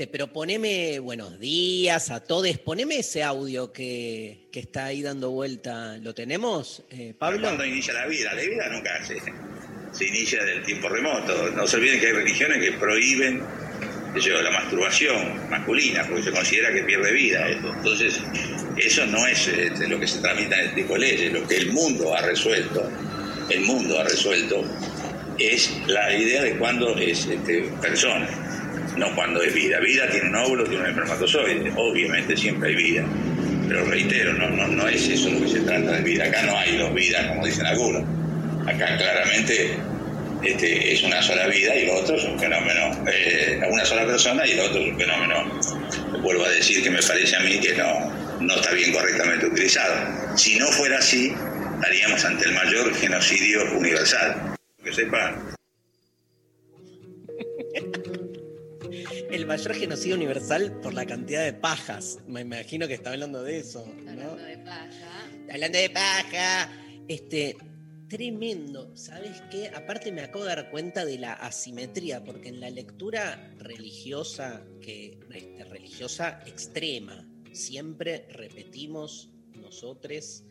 Este, pero poneme buenos días a todos. Poneme ese audio que, que está ahí dando vuelta. ¿Lo tenemos, eh, Pablo? ¿Cuándo inicia la vida? La vida nunca se, se inicia del tiempo remoto. No se olviden que hay religiones que prohíben yo, la masturbación masculina, porque se considera que pierde vida. eso. Entonces, eso no es este, lo que se tramita en este tipo de leyes. Lo que el mundo ha resuelto, el mundo ha resuelto, es la idea de cuándo es este, persona, no cuando es vida. Vida tiene un óvulo, tiene un espermatozoide. Obviamente siempre hay vida. Pero reitero, no, no, no es eso lo que se trata de vida. Acá no hay dos vidas, como dicen algunos. Acá claramente este, es una sola vida y lo otro es un fenómeno, eh, una sola persona y lo otro es un fenómeno, vuelvo a decir que me parece a mí que no, no está bien correctamente utilizado. Si no fuera así, estaríamos ante el mayor genocidio universal. Que sepan. El mayor genocidio universal por la cantidad de pajas. Me imagino que está hablando de eso. ¿no? Hablando de paja. Hablando de paja. Este, tremendo. ¿Sabes qué? Aparte me acabo de dar cuenta de la asimetría, porque en la lectura religiosa, que, este, religiosa extrema, siempre repetimos nosotros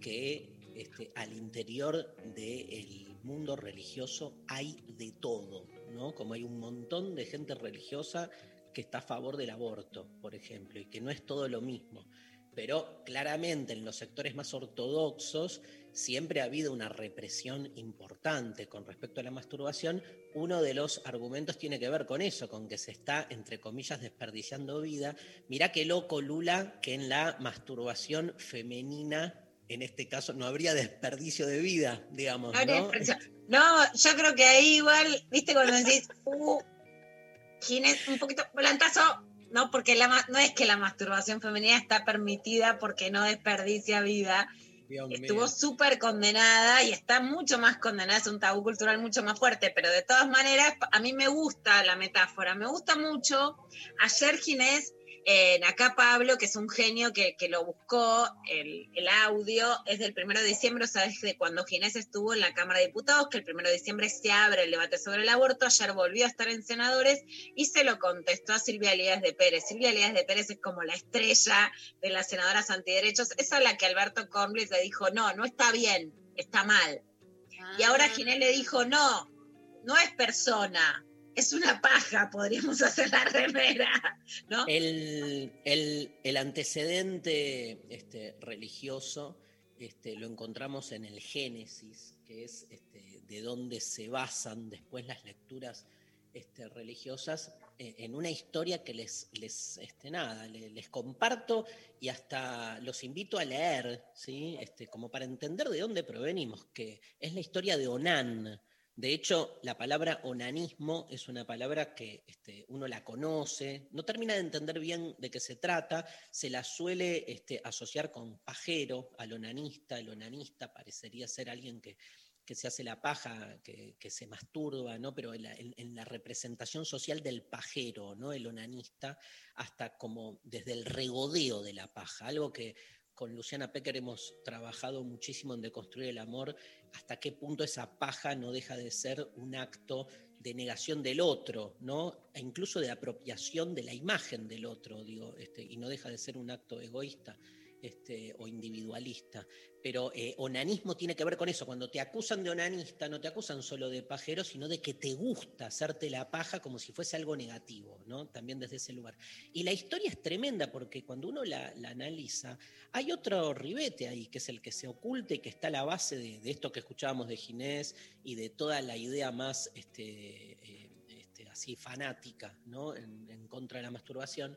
que este, al interior del mundo religioso hay de todo, Como hay un montón de gente religiosa que está a favor del aborto, por ejemplo, y que no es todo lo mismo. Pero claramente en los sectores más ortodoxos siempre ha habido una represión importante con respecto a la masturbación. Uno de los argumentos tiene que ver con eso, con que se está, entre comillas, desperdiciando vida. Mirá qué loco, Lula, que en la masturbación femenina, en este caso, no habría desperdicio de vida, digamos. No yo creo que ahí igual, viste, cuando decís, uh, Ginés, un poquito volantazo, no, porque la, no es que la masturbación femenina está permitida porque no desperdicia vida. Dios. Estuvo súper condenada y está mucho más condenada, es un tabú cultural mucho más fuerte, pero de todas maneras, a mí me gusta la metáfora, me gusta mucho. Ayer Ginés, eh, acá Pablo, que es un genio que, que lo buscó, el, el audio es del primero de diciembre, sabes de cuando Ginés estuvo en la Cámara de Diputados, que el primero de diciembre se abre el debate sobre el aborto, ayer volvió a estar en senadores y se lo contestó a Silvia Elías de Pérez. Silvia Elías de Pérez es como la estrella de las senadoras antiderechos, esa a la que Alberto Cornlis le dijo, no, no está bien, está mal. Y ahora Ginés le dijo, no, no es persona, es una paja, podríamos hacer la remera, ¿no? El, el- el antecedente este, religioso este, lo encontramos en el Génesis, que es este, de donde se basan después las lecturas este, religiosas, eh, en una historia que les, les, nada, le- les, comparto y hasta los invito a leer, ¿sí? como para entender de dónde provenimos, que es la historia de Onán. De hecho, la palabra onanismo es una palabra que este, uno la conoce, no termina de entender bien de qué se trata, se la suele este, asociar con pajero, al onanista. El onanista parecería ser alguien que, que se hace la paja, que, que se masturba, ¿no? pero en la, en- en la representación social del pajero, ¿no? el onanista, hasta como desde el regodeo de la paja, algo que con Luciana Pecker hemos trabajado muchísimo en deconstruir el amor, hasta qué punto esa paja no deja de ser un acto de negación del otro, ¿no? E incluso de apropiación de la imagen del otro, digo, este, y no deja de ser un acto egoísta. Este, o individualista. Pero eh, onanismo tiene que ver con eso. Cuando te acusan de onanista, no te acusan solo de pajero, sino de que te gusta hacerte la paja como si fuese algo negativo, ¿no? También desde ese lugar. Y la historia es tremenda porque cuando uno la, analiza, hay otro ribete ahí, que es el que se oculta y que está a la base de, de esto que escuchábamos de Ginés y de toda la idea más este, eh, este, así fanática, ¿no? En, en contra de la masturbación,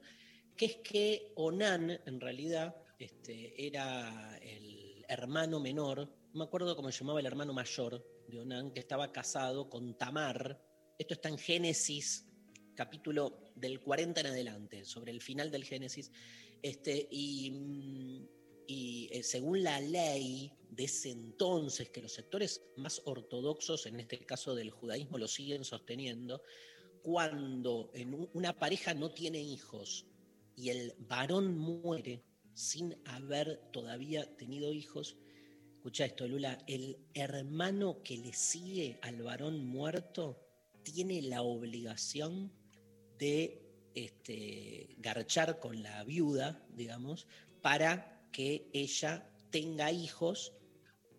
que es que Onan, en realidad, este, era el hermano menor, no me acuerdo cómo se llamaba el hermano mayor de Onan, que estaba casado con Tamar. Esto está en Génesis, capítulo del 40 en adelante, sobre el final del Génesis. Este, y, mm, eh, según la ley de ese entonces, que los sectores más ortodoxos, en este caso del judaísmo, lo siguen sosteniendo, cuando una pareja no tiene hijos y el varón muere sin haber todavía tenido hijos, escucha esto, Lula, el hermano que le sigue al varón muerto tiene la obligación de este, garchar con la viuda, digamos, para que ella tenga hijos,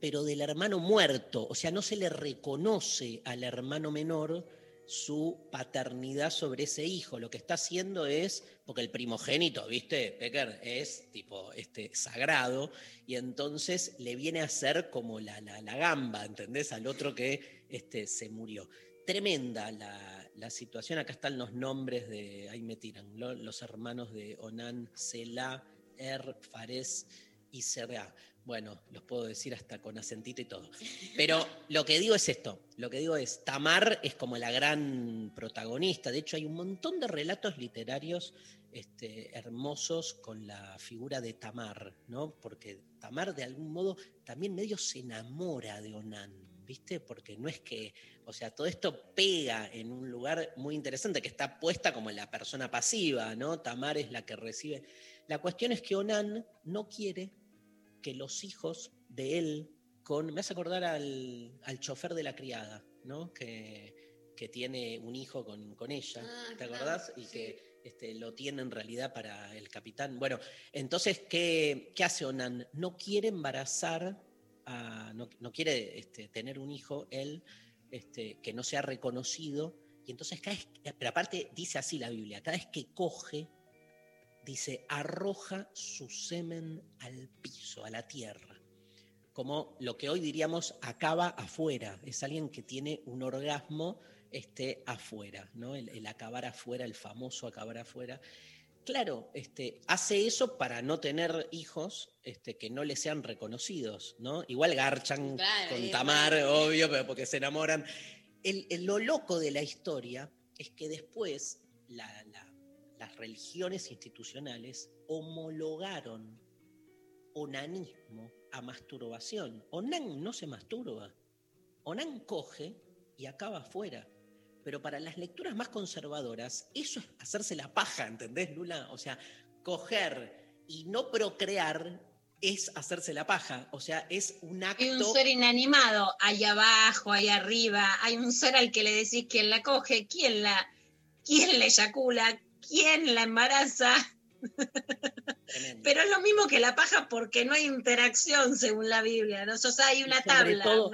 pero del hermano muerto, o sea, no se le reconoce al hermano menor su paternidad sobre ese hijo. Lo que está haciendo es, porque el primogénito, ¿viste? Becker es tipo este, sagrado, y entonces le viene a ser como la, la, la gamba, ¿entendés? Al otro que este, se murió. Tremenda la, la situación. Acá están los nombres de, ahí me tiran, lo- los hermanos de Onan, Selah, Er, Fares y Será. Bueno, los puedo decir hasta con acentito y todo. Pero lo que digo es esto, lo que digo es, Tamar es como la gran protagonista, de hecho hay un montón de relatos literarios este, hermosos con la figura de Tamar, ¿no? Porque Tamar de algún modo también medio se enamora de Onan, ¿viste? Porque no es que, o sea, todo esto pega en un lugar muy interesante, que está puesta como la persona pasiva, ¿no? Tamar es la que recibe. La cuestión es que Onan no quiere que los hijos de él, con, me hace acordar al, al chofer de la criada, ¿no? Que, que tiene un hijo con, con ella, Ah, ¿te claro, acordás? Y sí. que este, lo tiene en realidad para el capitán. Bueno, entonces, ¿qué, qué hace Onan? No quiere embarazar, a- no, no quiere este, tener un hijo él este, que no sea reconocido. Y entonces, cada vez, pero aparte dice así la Biblia, cada vez que coge, dice, arroja su semen al piso, a la tierra. Como lo que hoy diríamos acaba afuera. Es alguien que tiene un orgasmo este, afuera, ¿no? El, el acabar afuera, el famoso acabar afuera. Claro, este, hace eso para no tener hijos este, que no le sean reconocidos, ¿no? Igual garchan Claro, con Tamar, obvio, pero porque se enamoran. El- el- lo loco de la historia es que después la- la- las religiones institucionales homologaron onanismo a masturbación. Onan no se masturba. Onan coge y acaba afuera. Pero para las lecturas más conservadoras, eso es hacerse la paja, ¿entendés, Lula? O sea, coger y no procrear es hacerse la paja. O sea, es un acto. Hay un ser inanimado, ahí abajo, ahí arriba, hay un ser al que le decís quién la coge, quién la, quién la eyacula, quién la embaraza, tremendo. pero es lo mismo que la paja porque no hay interacción según la Biblia, ¿no? O sea, hay una tabla. todo-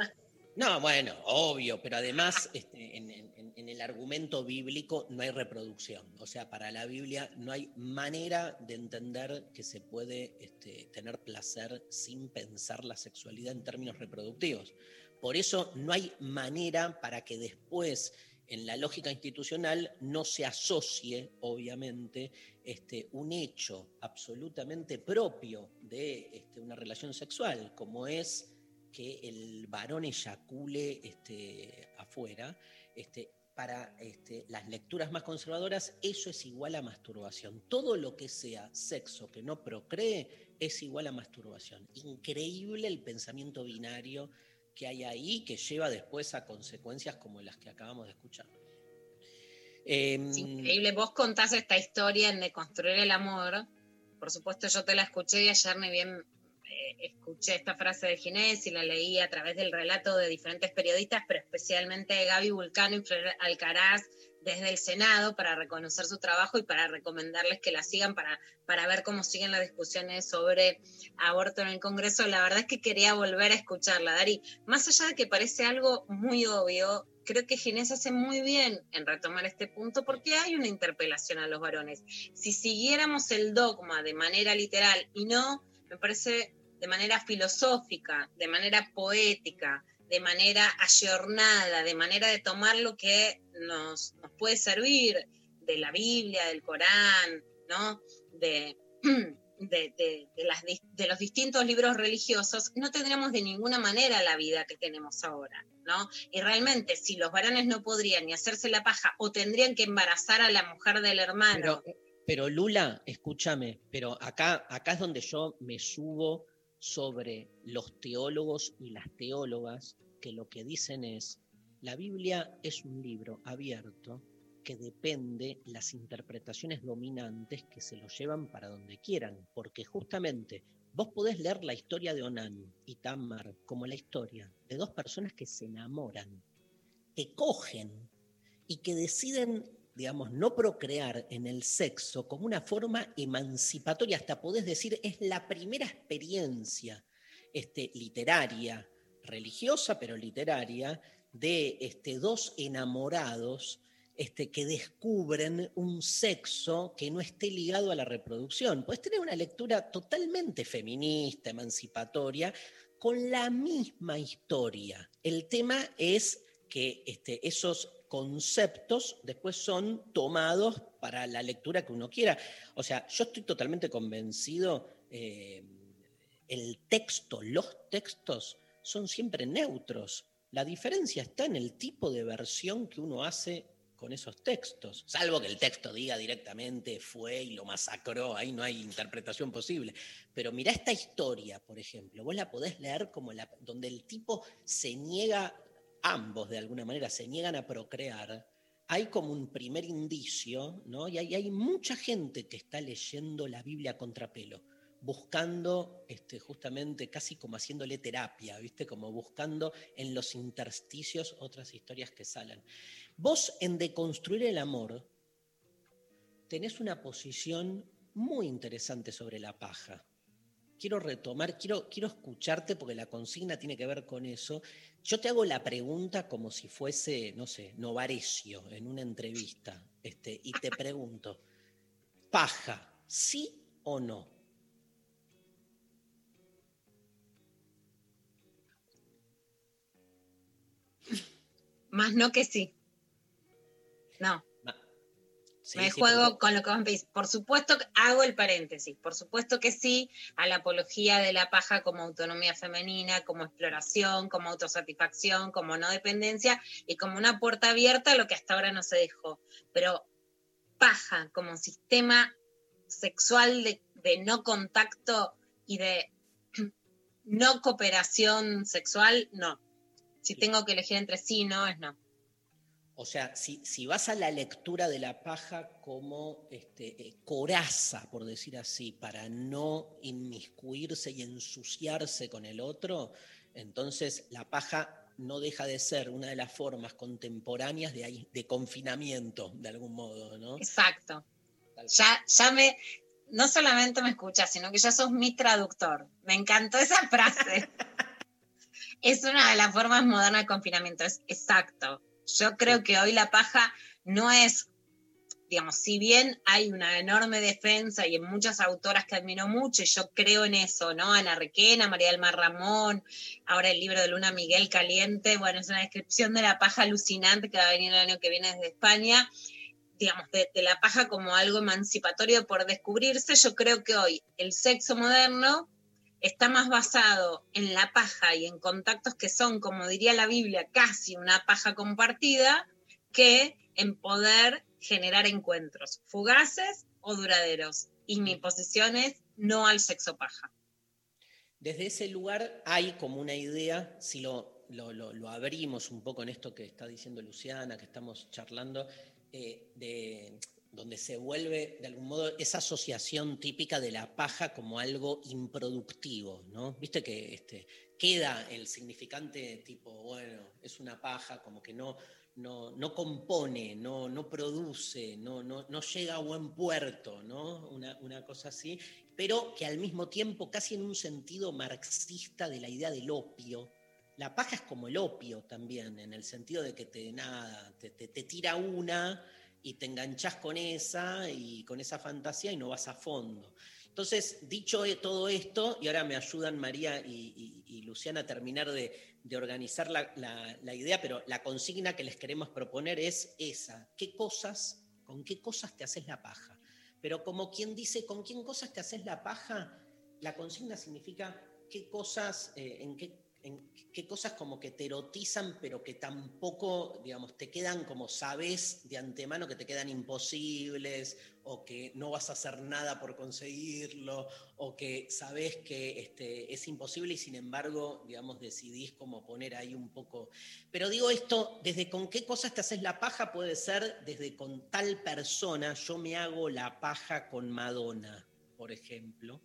No, bueno, obvio, pero además este, en, en- en el argumento bíblico no hay reproducción. O sea, para la Biblia no hay manera de entender que se puede este, tener placer sin pensar la sexualidad en términos reproductivos. Por eso no hay manera para que después en la lógica institucional no se asocie, obviamente, este, un hecho absolutamente propio de este, una relación sexual, como es que el varón eyacule este, afuera, este, para este, las lecturas más conservadoras, eso es igual a masturbación. Todo lo que sea sexo que no procree es igual a masturbación. Increíble el pensamiento binario que hay ahí, que lleva después a consecuencias como las que acabamos de escuchar. Em, Es increíble. Vos contás esta historia en De Construir el Amor. Por supuesto, yo te la escuché y ayer me bien eh, escuché esta frase de Ginés y la leí a través del relato de diferentes periodistas, pero especialmente de Gaby Vulcano y Flor Alcaraz, desde el Senado para reconocer su trabajo y para recomendarles que la sigan para, para ver cómo siguen las discusiones sobre aborto en el Congreso. La verdad es que quería volver a escucharla, Dari. Más allá de que parece algo muy obvio, creo que Ginés hace muy bien en retomar este punto porque hay una interpelación a los varones. Si siguiéramos el dogma de manera literal y no, me parece de manera filosófica, de manera poética, de manera ayornada, de manera de tomar lo que nos, nos puede servir de la Biblia, del Corán, ¿no? de, de, de, los distintos libros religiosos, no tendríamos de ninguna manera la vida que tenemos ahora, ¿no? Y realmente, si los varones no podrían ni hacerse la paja o tendrían que embarazar a la mujer del hermano. Pero, Lula, escúchame, pero acá, acá es donde yo me subo sobre los teólogos y las teólogas que lo que dicen es, la Biblia es un libro abierto que depende las interpretaciones dominantes que se lo llevan para donde quieran, porque justamente vos podés leer la historia de Onan y Tamar como la historia de dos personas que se enamoran, que cogen y que deciden, digamos, no procrear en el sexo como una forma emancipatoria, hasta podés decir, es la primera experiencia este, literaria, religiosa, pero literaria, de este, dos enamorados este, que descubren un sexo que no esté ligado a la reproducción. Puedes tener una lectura totalmente feminista, emancipatoria, con la misma historia. El tema es que este, esos conceptos después son tomados para la lectura que uno quiera. O sea, yo estoy totalmente convencido, eh, el texto, los textos son siempre neutros. La diferencia está en el tipo de versión que uno hace con esos textos, salvo que el texto diga directamente fue y lo masacró, ahí no hay interpretación posible. Pero mira esta historia, por ejemplo, vos la podés leer como donde el tipo se niega, ambos de alguna manera se niegan a procrear, hay como un primer indicio, ¿no? Y hay, hay mucha gente que está leyendo la Biblia a contrapelo buscando este, justamente casi como haciéndole terapia, ¿viste? Como buscando en los intersticios otras historias que salen. Vos en deconstruir el amor tenés una posición muy interesante sobre la paja. Quiero retomar, quiero, quiero escucharte porque la consigna tiene que ver con eso. Yo te hago la pregunta como si fuese, no sé, Novarecio en una entrevista, este, y te pregunto, paja, ¿sí o no? Más no que sí. No. me juego con lo que vos me pedís. Por supuesto hago el paréntesis. Por supuesto que sí a la apología de la paja como autonomía femenina, como exploración, como autosatisfacción, como no dependencia y como una puerta abierta a lo que hasta ahora no se dejó. Pero paja como sistema sexual de, de no contacto y de no cooperación sexual, no. Si tengo que elegir entre sí, no, es no. O sea, si, si vas a la lectura de la paja como este, eh, coraza, por decir así, para no inmiscuirse y ensuciarse con el otro, entonces la paja no deja de ser una de las formas contemporáneas de, de confinamiento, de algún modo, ¿no? Exacto. Ya, ya me, no solamente me escuchas, sino que ya sos mi traductor. Me encantó esa frase. es una de las formas modernas de confinamiento, es exacto. Yo creo que hoy la paja no es, digamos, si bien hay una enorme defensa y en muchas autoras que admiro mucho, y yo creo en eso, ¿no? Ana Requena, María del Mar Ramón, ahora el libro de Luna Miguel Caliente, bueno, es una descripción de la paja alucinante que va a venir el año que viene desde España digamos, de, de, la paja como algo emancipatorio por descubrirse, yo creo que hoy el sexo moderno está más basado en la paja y en contactos que son, como diría la Biblia, casi una paja compartida, que en poder generar encuentros fugaces o duraderos. Y mi posición es no al sexo paja. Desde ese lugar hay como una idea, si lo, lo, lo, abrimos un poco en esto que está diciendo Luciana, que estamos charlando, eh, de donde se vuelve de algún modo esa asociación típica de la paja como algo improductivo, ¿no? Viste que este, queda el significante tipo, bueno, es una paja, como que no, no, no compone, no, no produce, no, no, no llega a buen puerto, ¿no? Una, una cosa así, pero que al mismo tiempo, casi en un sentido marxista de la idea del opio, la paja es como el opio también, en el sentido de que te, nada, te, te- te tira una y te enganchás con esa y con esa fantasía y no vas a fondo. Entonces, dicho eh, todo esto, y ahora me ayudan María y, Luciana a terminar de, organizar la idea, pero la consigna que les queremos proponer es esa. ¿Qué cosas, con qué cosas te haces la paja? Pero como quien dice, ¿con quién cosas te haces la paja? La consigna significa qué cosas, eh, en qué en qué cosas como que te erotizan, pero que tampoco, digamos, te quedan como sabes de antemano que te quedan imposibles, o que no vas a hacer nada por conseguirlo, o que sabes que este, es imposible y sin embargo, digamos, decidís como poner ahí un poco. Pero digo esto, desde con qué cosas te haces la paja puede ser desde con tal persona, yo me hago la paja con Madonna, por ejemplo,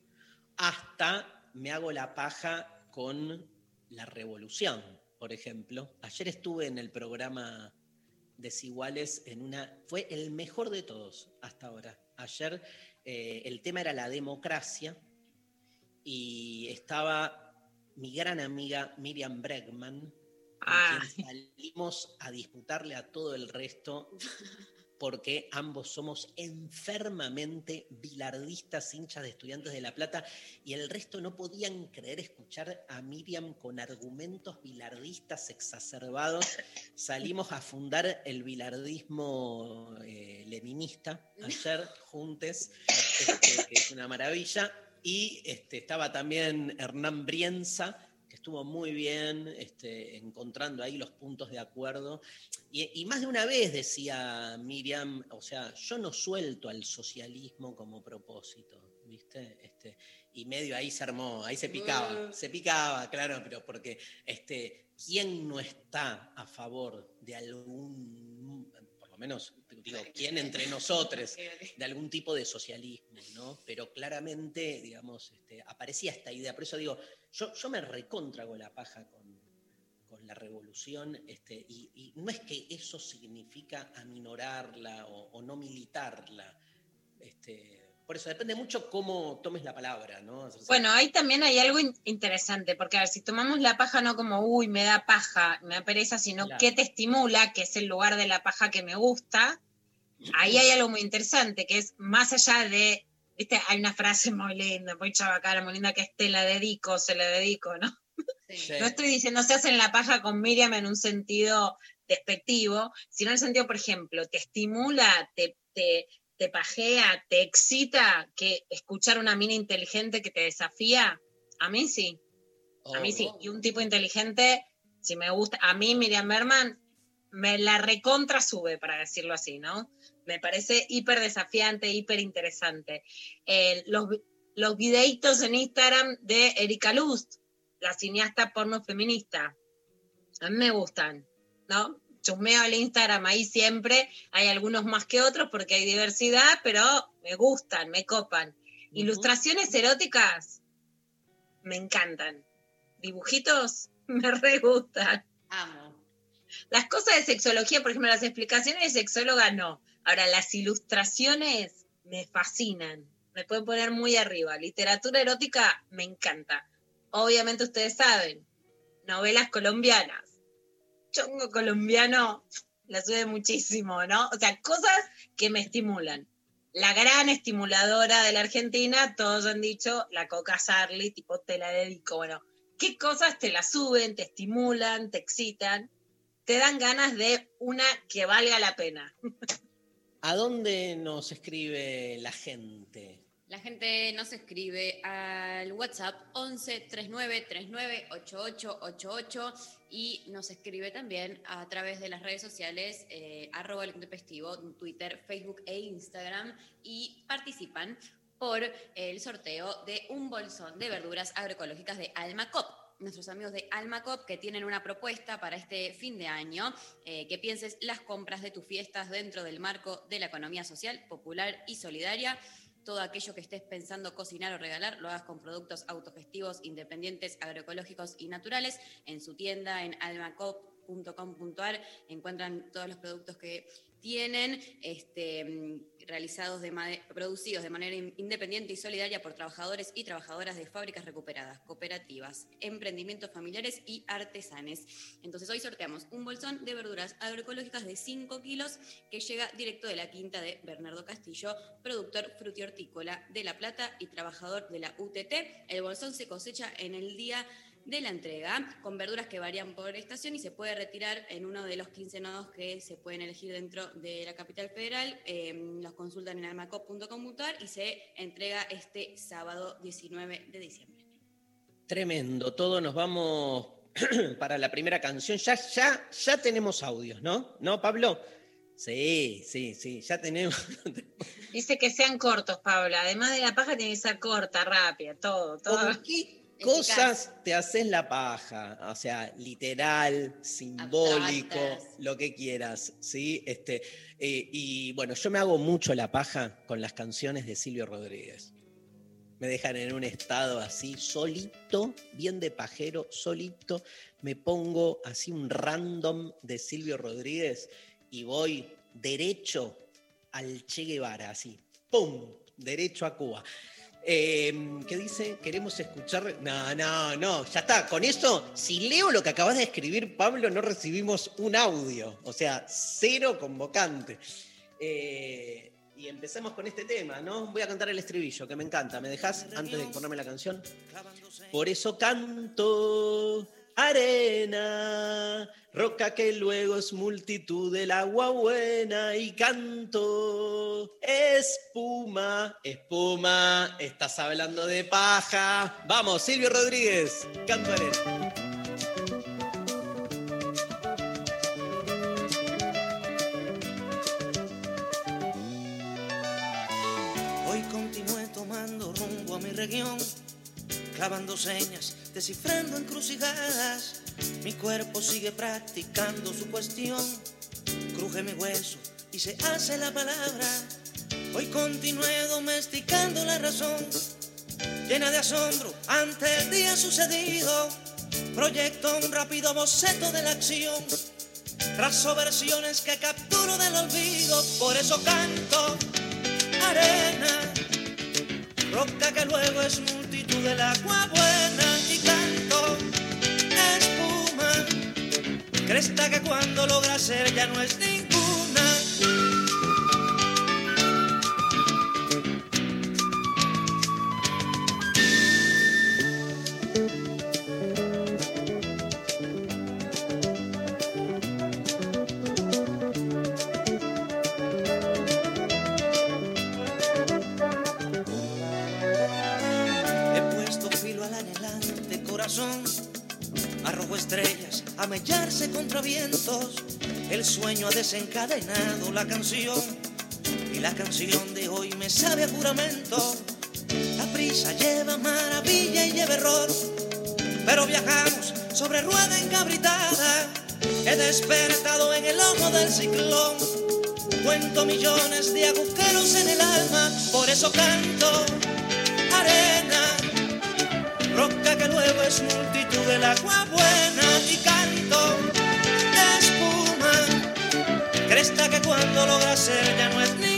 hasta me hago la paja con la revolución, por ejemplo. Ayer estuve en el programa Desiguales en una... Fue el mejor de todos hasta ahora. Ayer eh, el tema era la democracia y estaba mi gran amiga Miriam Bregman, con Ah. quien salimos a disputarle a todo el resto porque ambos somos enfermamente bilardistas, hinchas de estudiantes de La Plata, y el resto no podían creer escuchar a Miriam con argumentos bilardistas exacerbados. Salimos a fundar el bilardismo eh, leninista ayer, juntes, este, que es una maravilla, y este, estaba también Hernán Brienza, estuvo muy bien este, encontrando ahí los puntos de acuerdo. Y, y más de una vez decía Miriam, o sea, yo no suelto al socialismo como propósito, ¿viste? Este, y medio ahí se armó, ahí se picaba, se picaba, claro, pero porque este, ¿quién no está a favor de algún, por lo menos, digo, quién entre nosotros, de algún tipo de socialismo, ¿no? Pero claramente, digamos, este, aparecía esta idea. Por eso digo, yo, yo me recontra con la paja con, con la revolución, este, y, y no es que eso significa aminorarla o, o no militarla. Este, por eso depende mucho cómo tomes la palabra, ¿no? O sea, Bueno, ahí también hay algo in- interesante, porque a ver, si tomamos la paja no como, uy, me da paja, me da pereza, sino Claro. qué te estimula, que es el lugar de la paja que me gusta, ahí hay algo muy interesante, que es más allá de, viste, hay una frase muy linda, muy chabacana, muy linda, que es te la dedico, se la dedico, ¿no? Sí. No estoy diciendo se hacen la paja con Miriam en un sentido despectivo, sino en el sentido, por ejemplo, te estimula, te, te, te pajea, te excita que escuchar una mina inteligente que te desafía. A mí sí, a mí sí. Oh, Y un tipo inteligente, si me gusta, a mí Miriam Berman me la recontra sube, para decirlo así, ¿no? Me parece hiper desafiante, hiper interesante. Eh, los, los videitos en Instagram de Erika Lust, la cineasta porno feminista, a mí me gustan, ¿no? Chusmeo el Instagram ahí siempre, hay algunos más que otros porque hay diversidad, pero me gustan, me copan. Ilustraciones eróticas, me encantan. Dibujitos, me re gustan. Amo. Las cosas de sexología, por ejemplo, las explicaciones de sexóloga no. Ahora, las ilustraciones me fascinan. Me pueden poner muy arriba. Literatura erótica me encanta. Obviamente ustedes saben, novelas colombianas. Chongo colombiano la sube muchísimo, ¿no? O sea, cosas que me estimulan. La gran estimuladora de la Argentina, todos han dicho, la Coca Sarli, tipo, te la dedico. Bueno, ¿qué cosas te la suben, te estimulan, te excitan? te dan ganas de una que valga la pena. ¿A dónde nos escribe la gente? La gente nos escribe al WhatsApp 11 39 39 88 88 y nos escribe también a través de las redes sociales eh, arroba el intempestivo, Twitter, Facebook e Instagram y participan por el sorteo de un bolsón de verduras agroecológicas de Almacop. Nuestros amigos de Almacop que tienen una propuesta para este fin de año, eh, que pienses las compras de tus fiestas dentro del marco de la economía social, popular y solidaria. Todo aquello que estés pensando cocinar o regalar, lo hagas con productos autogestivos, independientes, agroecológicos y naturales. En su tienda en almacop.com silviorodríguez.com.ar encuentran todos los productos que tienen este, mm, realizados producidos de manera in- independiente y solidaria por trabajadores y trabajadoras de fábricas recuperadas, cooperativas, emprendimientos familiares y artesanes. Entonces hoy sorteamos un bolsón de verduras agroecológicas de 5 kilos que llega directo de la quinta de Bernardo Castillo, productor frutihortícola de La Plata y trabajador de la UTT. El bolsón se cosecha en el día de la entrega, con verduras que varían por estación y se puede retirar en uno de los 15 nodos que se pueden elegir dentro de la capital federal. Eh, los consultan en almacop.com.ar y se entrega este sábado 19 de diciembre. Tremendo, todo nos vamos para la primera canción. Ya, ya, ya tenemos audios, ¿no? ¿No, Pablo? Sí, sí, sí, ya tenemos. Dice que sean cortos, Paula. Además de la paja, tiene que ser corta, rápida, todo, todo. ¿Con qué cosas te haces la paja? O sea, literal, simbólico, Abstractas. lo que quieras, ¿sí? Este, eh, y bueno, yo me hago mucho la paja con las canciones de Silvio Rodríguez. Me dejan en un estado así, solito, bien de pajero, solito. Me pongo así un random de Silvio Rodríguez y voy derecho al Che Guevara, así, ¡pum! Derecho a Cuba. Eh, ¿Qué dice? ¿Queremos escuchar? No, no, no, ya está. Con eso, si leo lo que acabas de escribir, Pablo, no recibimos un audio. O sea, cero convocante. Eh, y empecemos con este tema, ¿no? Voy a cantar el estribillo, que me encanta. ¿Me dejas antes de ponerme la canción? Por eso canto arena, roca que luego es multitud del agua buena y canto espuma, espuma, estás hablando de paja. Vamos, Silvio Rodríguez, canto arena. Hoy continué tomando rumbo a mi región, clavando señas, descifrando encrucijadas. Mi cuerpo sigue practicando su cuestión, cruje mi hueso y se hace la palabra. Hoy continué domesticando la razón, llena de asombro ante el día sucedido. Proyecto un rápido boceto de la acción, trazo versiones que capturo del olvido, por eso canto arena, roca que luego es multitud del agua buena y canto espuma, cresta que cuando logra ser ya no es ninguna. Sueño ha desencadenado la canción y la canción de hoy me sabe a juramento. La prisa lleva maravilla y lleva error, pero viajamos sobre rueda encabritada. He despertado en el lomo del ciclón. Cuento millones de agujeros en el alma, por eso canto arena, roca que luego es multitud del agua buena y canto cresta que cuando logra ser ya no es ninguna.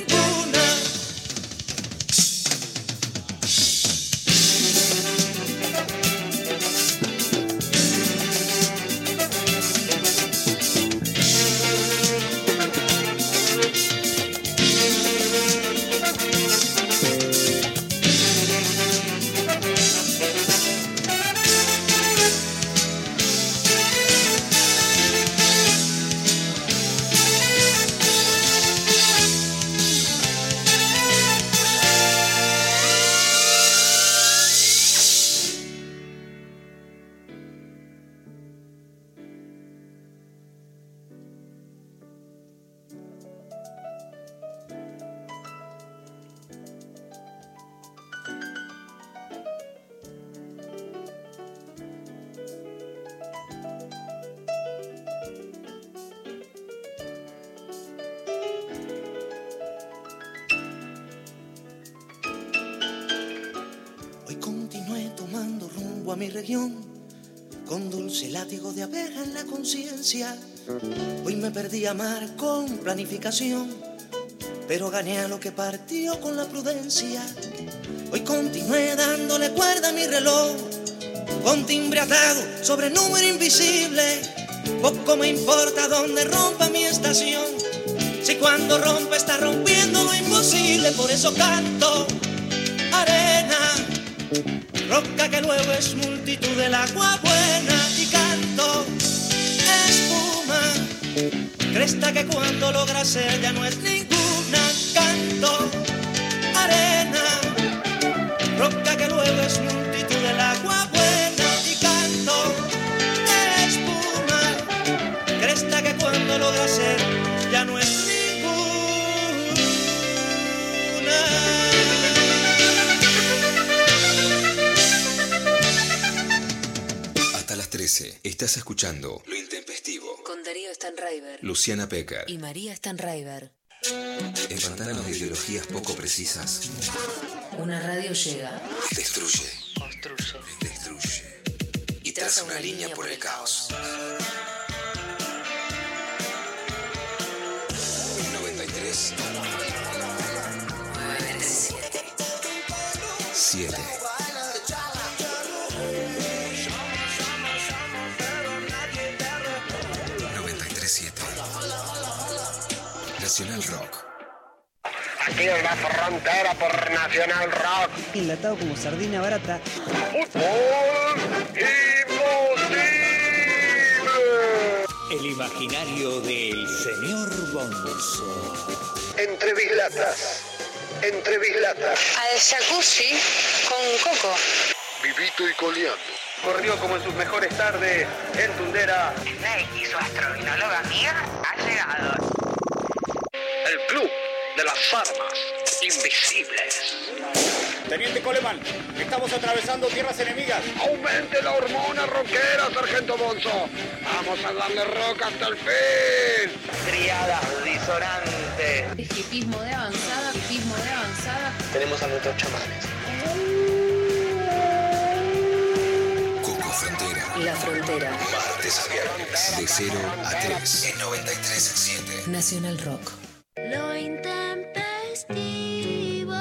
Hoy me perdí a amar con planificación, pero gané a lo que partió con la prudencia. Hoy continué dándole cuerda a mi reloj, con timbre atado sobre número invisible. Poco me importa dónde rompa mi estación, si cuando rompe está rompiendo lo imposible, por eso canto arena, roca que luego es multitud del agua buena y canto cresta que cuando logra ser ya no es ninguna, canto arena, roca que luego es multitud del agua buena y canto espuma, cresta que cuando logra ser ya no es ninguna. Hasta las 13 estás escuchando Stanraiver Luciana Pecker. y María Stanraiver. Empantanos de ideologías poco precisas. Una radio llega, Destruye. construye Destruye. Y traza una línea por el caos. 93. 7. Nacional Rock. Aquí en la frontera por Nacional Rock. enlatado como sardina barata. ¡Fútbol imposible! El imaginario del señor Bonzo. Entre bislatas. Entre bislatas. Al jacuzzi con coco. Vivito y coleando. Corrió como en sus mejores tardes en Tundera. Snake y su astrovinóloga amiga ha llegado. El club de las armas invisibles. Teniente Coleman, estamos atravesando tierras enemigas. Aumente la hormona rockera, Sargento Bonzo. Vamos a darle rock hasta el fin. Triadas disonantes. Hipismo de avanzada, hipismo de avanzada. Tenemos a nuestros chamanes. Coco Frontera. La Frontera. Martes a viernes. De 0 a 3. En 93.7. Nacional Rock. Lo intempestivo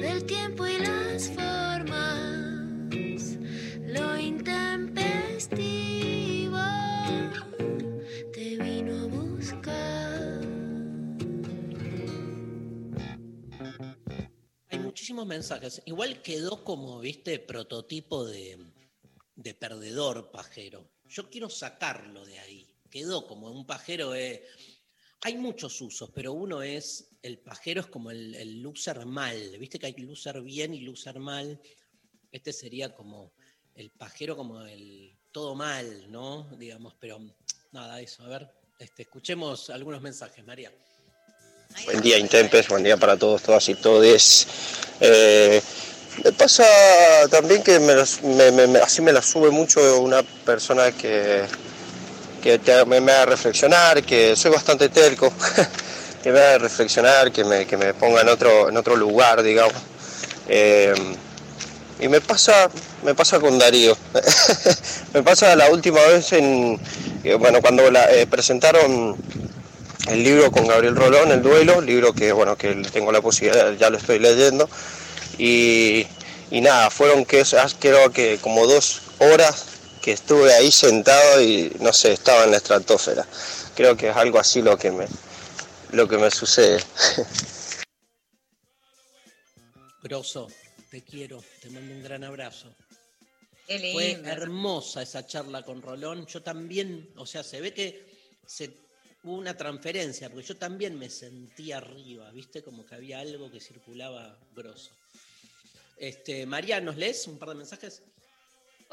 del tiempo y las formas. Lo intempestivo te vino a buscar. Hay muchísimos mensajes. Igual quedó como, viste, prototipo de, de perdedor pajero. Yo quiero sacarlo de ahí. Quedó como un pajero. eh, Hay muchos usos, pero uno es, el pajero es como el, el mal. Viste que hay loser bien y loser mal. Este sería como el pajero como el todo mal, ¿no? Digamos, pero nada, eso. A ver, este, escuchemos algunos mensajes, María. Buen día, Intempes, buen día para todos, todas y todes. Eh, me pasa también que me- me- me- así me la sube mucho una persona que, que te- me, me haga reflexionar, que soy bastante terco, que me haga reflexionar, que me, que me ponga en otro, en otro lugar, digamos. Eh, y me pasa, me pasa con Darío. me pasa la última vez en, eh, bueno, cuando la, eh, presentaron el libro con Gabriel Rolón, El Duelo, libro que bueno que tengo la posibilidad, ya lo estoy leyendo. Y, y nada, fueron que creo que como dos horas que estuve ahí sentado y no sé, estaba en la estratosfera. Creo que es algo así lo que me, lo que me sucede. Grosso, te quiero, te mando un gran abrazo. Qué Fue hermosa esa charla con Rolón. Yo también, o sea, se ve que se, hubo una transferencia, porque yo también me sentí arriba, ¿viste? Como que había algo que circulaba grosso. Este, María, ¿nos lees un par de mensajes?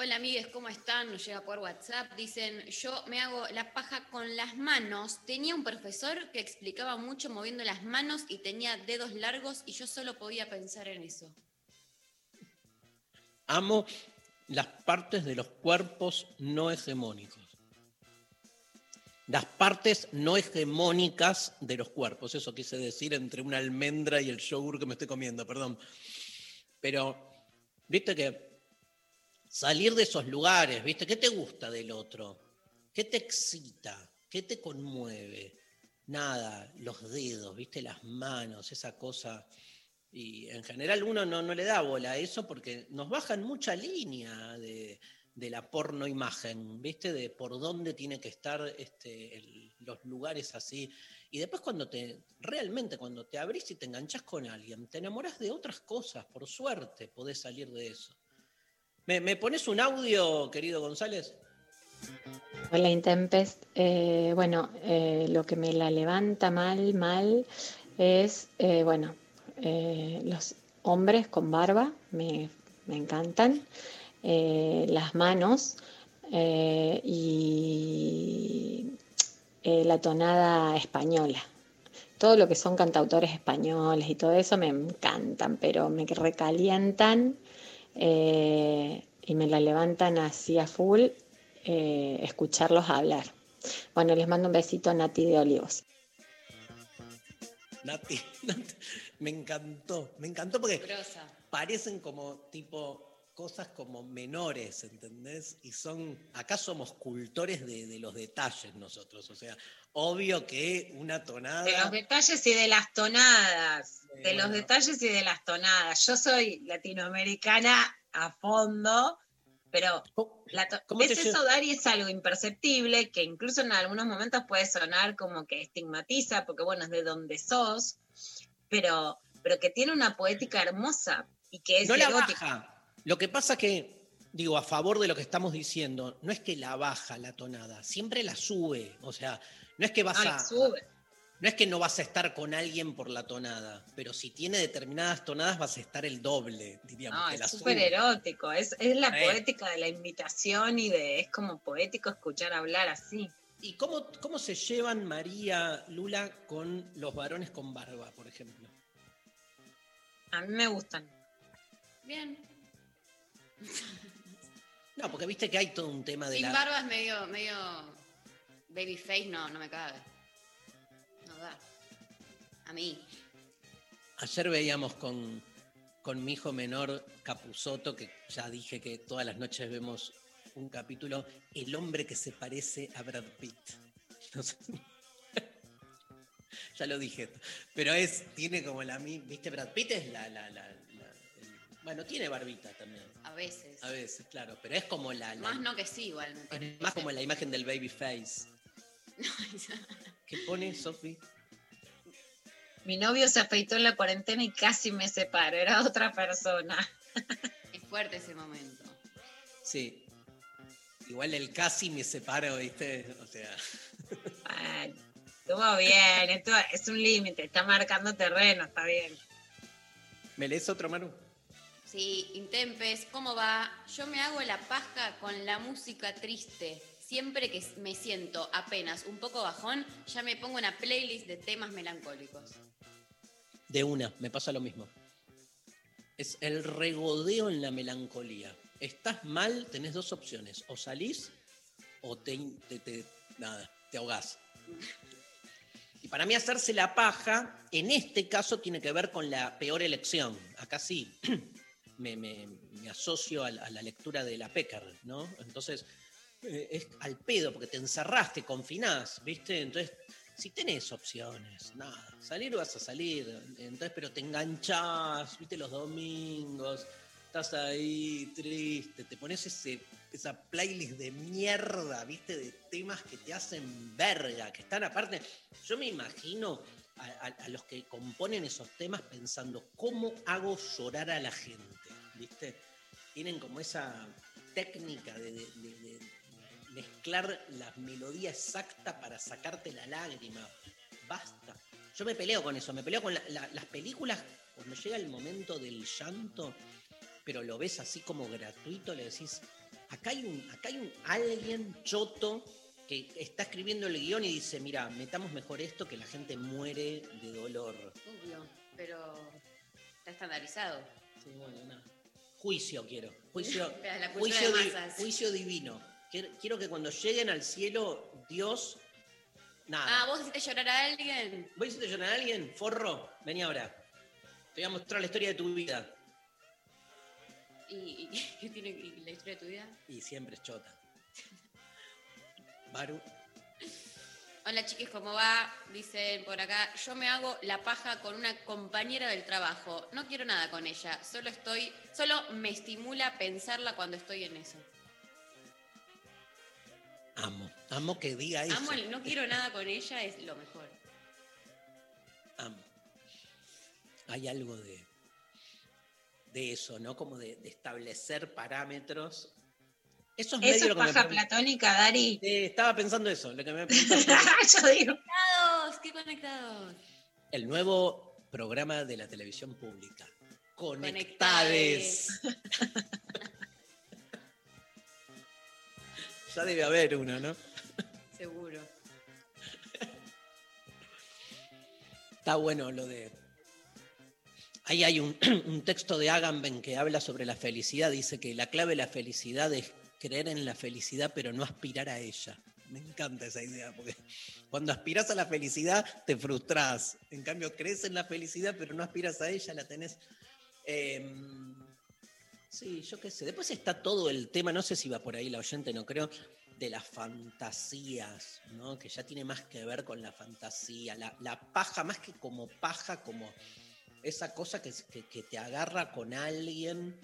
Hola amigues, ¿cómo están? Nos llega por WhatsApp. Dicen, yo me hago la paja con las manos. Tenía un profesor que explicaba mucho moviendo las manos y tenía dedos largos y yo solo podía pensar en eso. Amo las partes de los cuerpos no hegemónicos. Las partes no hegemónicas de los cuerpos. Eso quise decir entre una almendra y el yogur que me estoy comiendo, perdón. Pero, viste que salir de esos lugares, ¿viste? ¿Qué te gusta del otro? ¿Qué te excita? ¿Qué te conmueve? Nada, los dedos, ¿viste? Las manos, esa cosa. Y en general uno no, no le da bola a eso porque nos bajan mucha línea de, de la porno imagen, ¿viste? De por dónde tiene que estar este, los lugares así. Y después cuando te, realmente cuando te abrís y te enganchás con alguien, te enamorás de otras cosas, por suerte podés salir de eso. ¿Me, pones un audio, querido González? Hola Intempest. Eh, bueno, eh, lo que me la levanta mal, mal, es, eh, bueno, eh, los hombres con barba, me, me encantan, eh, las manos eh, y la tonada española. Todo lo que son cantautores españoles y todo eso me encantan, pero me recalientan eh, y me la levantan así a full eh, escucharlos hablar. Bueno, les mando un besito, Nati de Olivos. Nati, Nati, me encantó, me encantó porque Grosa. parecen como tipo cosas como menores, ¿entendés? Y son, acá somos cultores de, de los detalles nosotros, o sea, obvio que una tonada... De los detalles y de las tonadas. De los detalles y de las tonadas. Yo soy latinoamericana a fondo, pero la to- cómo ¿ves te eso, Dari? Es algo imperceptible que incluso en algunos momentos puede sonar como que estigmatiza, porque bueno, es de donde sos, pero, pero que tiene una poética hermosa y que es no la erótica. baja. Lo que pasa que, digo, a favor de lo que estamos diciendo, no es que la baja la tonada, siempre la sube. O sea, no es que vas No, la a. sube. No es que no vas a estar con alguien por la tonada, pero si tiene determinadas tonadas vas a estar el doble, diríamos. No, que la es súper erótico, es, es la Eh. poética de la invitación y de, es como poético escuchar hablar así. ¿Y cómo, cómo se llevan María Lula con los varones con barba, por ejemplo? A mí me gustan. Bien. No, porque viste que hay todo un tema de Sin la. barba es medio, medio babyface, no, no me cabe. No da. A mí. Ayer veíamos con, con mi hijo menor, Capuzoto, que ya dije que todas las noches vemos un capítulo, El hombre que se parece a Brad Pitt. No sé. ya lo dije. Pero es, tiene como la ¿Viste? Brad Pitt es la. Bueno, tiene barbita también. A veces. A veces, claro. Pero es como la. la- Más no que sí, igual, me parece. más como la imagen del baby face. ¿Qué pone, Sofi? Mi novio se afeitó en la cuarentena y casi me separó, era otra persona. Es fuerte ese momento. Sí. Igual el casi me separo, ¿viste? O sea. Ay, estuvo bien, esto es un límite, está marcando terreno, está bien. ¿Me lees otro, Manu? Sí, Intempes, ¿cómo va? Yo me hago la paja con la música triste. Siempre que me siento apenas un poco bajón, ya me pongo una playlist de temas melancólicos. De una, me pasa lo mismo. Es el regodeo en la melancolía. Estás mal, tenés dos opciones. O salís o te, nada, te ahogás. Y para mí hacerse la paja, en este caso, tiene que ver con la peor elección. Acá sí, me, asocio a, la- lectura de la Pecker, ¿no? Entonces, eh, es al pedo, porque te encerraste, confinás, ¿viste? Entonces, si tenés opciones, nada, salir vas a salir, entonces, pero te enganchás, ¿viste? Los domingos, estás ahí triste, te pones ese, esa playlist de mierda, ¿viste? De temas que te hacen verga, que están aparte. Yo me imagino a los que componen esos temas pensando, ¿cómo hago llorar a la gente? ¿Viste? Tienen como esa técnica de, de- de- de mezclar la melodía exacta para sacarte la lágrima. Basta. Yo me peleo con eso, me peleo con la- la- las películas cuando llega el momento del llanto, pero lo ves así como gratuito, le decís, acá hay un, acá hay un alguien choto que está escribiendo el guion y dice, mira, metamos mejor esto que la gente muere de dolor. Obvio, pero está estandarizado. Sí, bueno, nada. Juicio quiero. Juicio, La- juicio, de di- masas. juicio divino. Quiero, que cuando lleguen al cielo, Dios. Nada. Ah, ¿vos hiciste llorar a alguien? ¿Vos hiciste llorar a alguien? Forro, vení ahora. Te voy a mostrar la historia de tu vida. ¿Y, y qué tiene y la historia de tu vida? Y siempre es chota. Baru. Hola chiquis, ¿cómo va? Dicen por acá, yo me hago la paja con una compañera del trabajo. No quiero nada con ella, solo estoy, solo me estimula pensarla cuando estoy en eso. Amo. Amo que diga eso. Amo el no quiero nada con ella, es lo mejor. Amo. Hay algo de, de eso, ¿no? Como de, de establecer parámetros. Eso es ¿Eso es paja platónica, Dari? Estaba pensando eso, lo que me. Yo digo. ¡Conectados! ¡Qué conectados! El nuevo programa de la televisión pública. Conectades. Conectades. ya debe haber uno, ¿no? Seguro. Está bueno lo de. Ahí hay un, un texto de Agamben que habla sobre la felicidad. Dice que la clave de la felicidad es creer en la felicidad, pero no aspirar a ella. Me encanta esa idea, porque cuando aspiras a la felicidad te frustras. En cambio, crees en la felicidad, pero no aspiras a ella, la tenés. Em, sí, yo qué sé. Después está todo el tema, no sé si va por ahí la oyente, no creo, de las fantasías, ¿no? Que ya tiene más que ver con la fantasía, la, paja, más que como paja, como esa cosa que, que- que te agarra con alguien,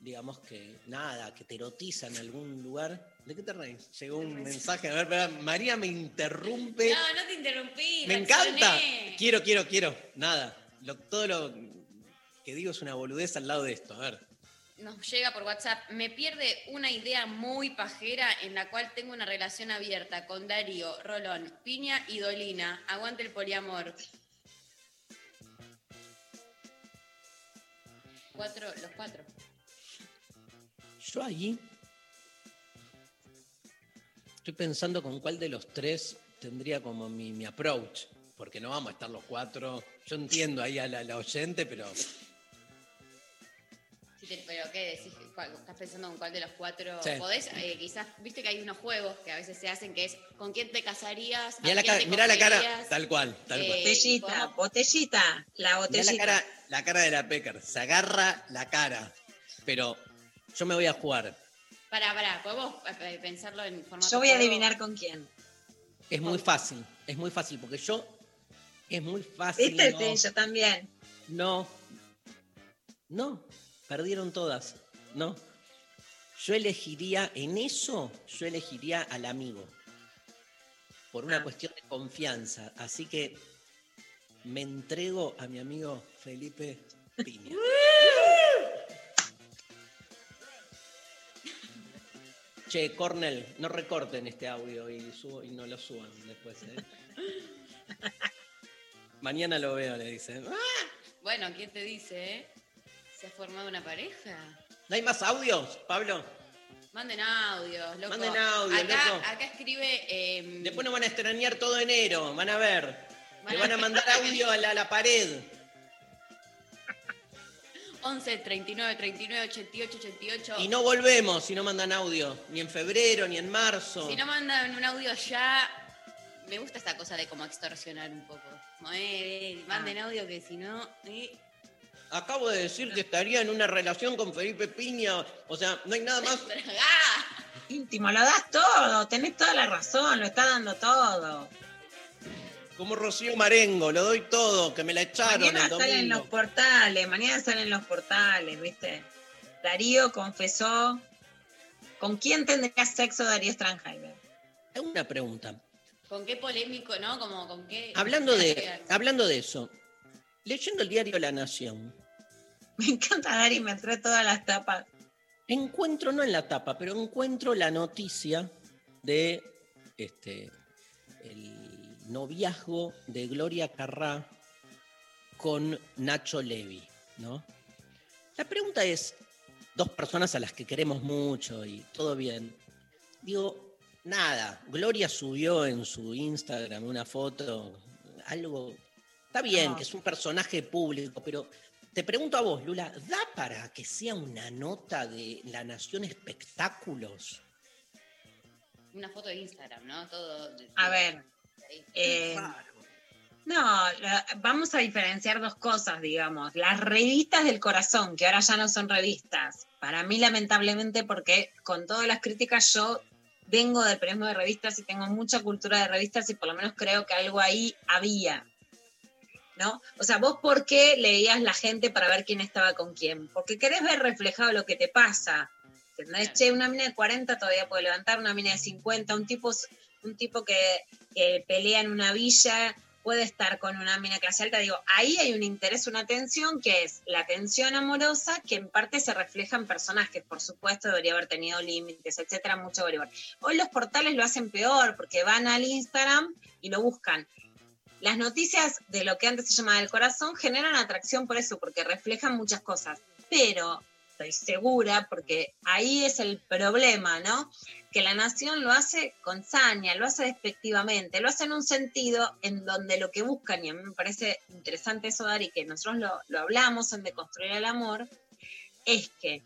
digamos que nada, que te erotiza en algún lugar. ¿De qué te reís? Llegó un mensaje, a ver, espera, María me interrumpe. No, no te interrumpí. me encanta. Quiero, quiero, quiero. Nada. Lo- todo lo que digo es una boludez al lado de esto. A ver. Nos llega por WhatsApp. Me pierde una idea muy pajera en la cual tengo una relación abierta con Darío, Rolón, Piña y Dolina. Aguante el poliamor. Cuatro, los cuatro. Yo allí estoy pensando con cuál de los tres tendría como mi, mi approach, porque no vamos a estar los cuatro. Yo entiendo ahí a la, la oyente, pero pero ¿qué decís? ¿Cuál- ¿Estás pensando en cuál de los cuatro Sí. podés? Eh, quizás, viste que hay unos juegos que a veces se hacen que es ¿con quién te casarías? ¿A mirá la, cara, te mirá la cara, cogerías? tal cual, tal cual. Eh, Botellita, ¿podemos- botellita, la Mirá botellita. la cara, la cara de la Pecker, se agarra la cara, pero yo me voy a jugar. Pará, pará, podemos eh, pensarlo en formato Yo voy a adivinar con quién. Es muy fácil, es muy fácil, porque yo es muy fácil. ¿Viste? no. Sí, yo también. No. No. Perdieron todas. No. Yo elegiría, en eso, yo elegiría al amigo. Por una Ah. cuestión de confianza. Así que me entrego a mi amigo Felipe Piña. Che, Cornel, no recorten este audio y, subo- y no lo suban después. ¿eh? Mañana lo veo, le dicen. Bueno, ¿quién te dice, eh? ¿Se ha formado una pareja? ¿No hay más audios, Pablo? Manden audios, loco. Manden audio, acá, loco. Acá escribe... eh, Después nos van a extrañar todo enero, van a ver. Van Le a- van a mandar audio a la, a la pared. 11 39 39 88 88. Y no volvemos si no mandan audio, ni en febrero, ni en marzo. Si no mandan un audio ya, me gusta esta cosa de como extorsionar un poco. Como, eh, eh, manden audio que si no... eh. Acabo de decir que estaría en una relación con Felipe Piña. O sea, no hay nada más. Íntimo, lo das todo, tenés toda la razón, lo está dando todo. Como Rocío Marengo, lo doy todo, que me la echaron Mañana el salen los domingo. portales, mañana salen los portales, ¿viste? Darío confesó. ¿Con quién tendría sexo Darío Strangheimer? Tengo una pregunta. ¿Con qué polémico, no? Como con qué... Hablando de, hablando de eso, leyendo el diario La Nación, Me encanta Dari, me trae todas las tapas. encuentro, no en la tapa, pero encuentro la noticia de este el noviazgo de Gloria Carrá con Nacho Levi, ¿no? La pregunta es, dos personas a las que queremos mucho y todo bien. Digo, nada, Gloria subió en su Instagram una foto, algo, está bien, No. que es un personaje público, pero te pregunto a vos, Lula, ¿da para que sea una nota de La Nación Espectáculos? Una foto de Instagram, ¿no? Todo... A ver. Eh, no, la- vamos a diferenciar dos cosas, digamos. Las revistas del corazón, que ahora ya no son revistas. Para mí, lamentablemente, porque con todas las críticas yo vengo del periodismo de revistas y tengo mucha cultura de revistas y por lo menos creo que algo ahí había. ¿No? O sea, vos por qué leías la gente para ver quién estaba con quién? Porque querés ver reflejado lo que te pasa. ¿Entendés? Che, una mina de 40 todavía puede levantar, una mina de 50, un tipo, un tipo que, pelea en una villa puede estar con una mina clase alta. Digo, ahí hay un interés, una tensión que es la tensión amorosa que en parte se refleja en personajes. Por supuesto, debería haber tenido límites, etcétera, mucho. Hoy los portales lo hacen peor porque van al Instagram y lo buscan. Las noticias de lo que antes se llamaba el corazón generan atracción por eso, porque reflejan muchas cosas. Pero estoy segura, porque ahí es el problema, ¿no? Que la nación lo hace con saña, lo hace despectivamente, lo hace en un sentido en donde lo que buscan, y a mí me parece interesante eso, Dari, que nosotros lo, lo hablamos en Deconstruir el Amor, es que,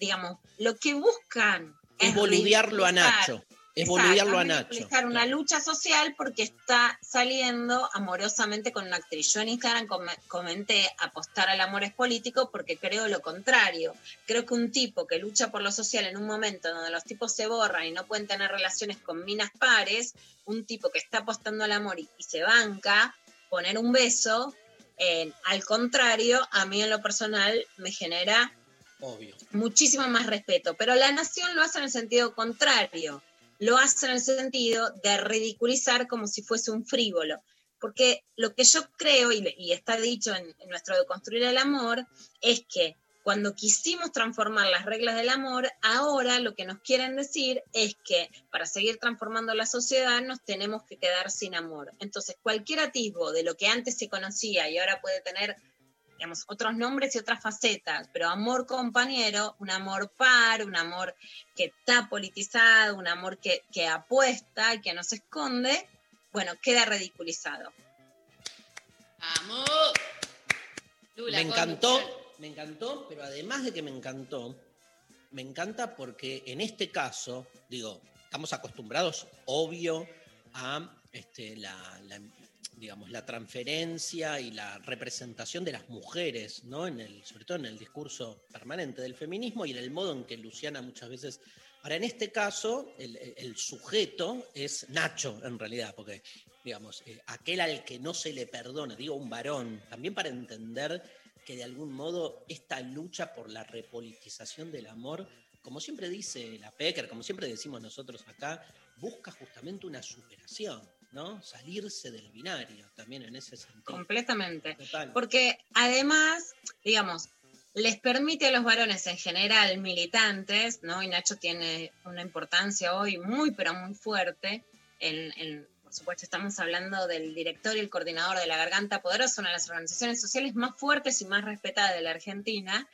digamos, lo que buscan Es boludearlo a Nacho. Es boludearlo a Nacho. una lucha social porque está saliendo amorosamente con una actriz. Yo en Instagram com- comenté apostar al amor es político porque creo lo contrario. Creo que un tipo que lucha por lo social en un momento donde los tipos se borran y no pueden tener relaciones con minas pares, un tipo que está apostando al amor y, y se banca, poner un beso, eh, al contrario, a mí en lo personal me genera Obvio. muchísimo más respeto, pero la nación lo hace en el sentido contrario, lo hace en el sentido de ridiculizar como si fuese un frívolo, porque lo que yo creo, y, está dicho en, en nuestro de construir el amor, es que cuando quisimos transformar las reglas del amor, ahora lo que nos quieren decir es que para seguir transformando la sociedad nos tenemos que quedar sin amor. Entonces, cualquier atisbo de lo que antes se conocía y ahora puede tener digamos, otros nombres y otras facetas, pero amor compañero, un amor par, un amor que está politizado, un amor que, que apuesta, que no se esconde, bueno, queda ridiculizado. ¡Vamos! Lula, me encantó, me encantó, pero además de que me encantó, me encanta porque en este caso, digo, estamos acostumbrados, obvio, a este, la, la, digamos, la transferencia y la representación de las mujeres, ¿no? En el, sobre todo en el discurso permanente del feminismo y en el modo en que Luciana muchas veces. Ahora, en este caso, el, el sujeto es Nacho, en realidad, porque, digamos, eh, aquel al que no se le perdona, digo un varón, también para entender que de algún modo esta lucha por la repolitización del amor, como siempre dice la Pecker, como siempre decimos nosotros acá, busca justamente una superación, ¿no? Salirse del binario también en ese sentido. Completamente. Total. Porque además, digamos, les permite a los varones en general, militantes, ¿no? Y Nacho tiene una importancia hoy muy, pero muy fuerte. En, en- por supuesto, estamos hablando del director y el coordinador de La Garganta Poderosa, una de las organizaciones sociales más fuertes y más respetadas de la Argentina.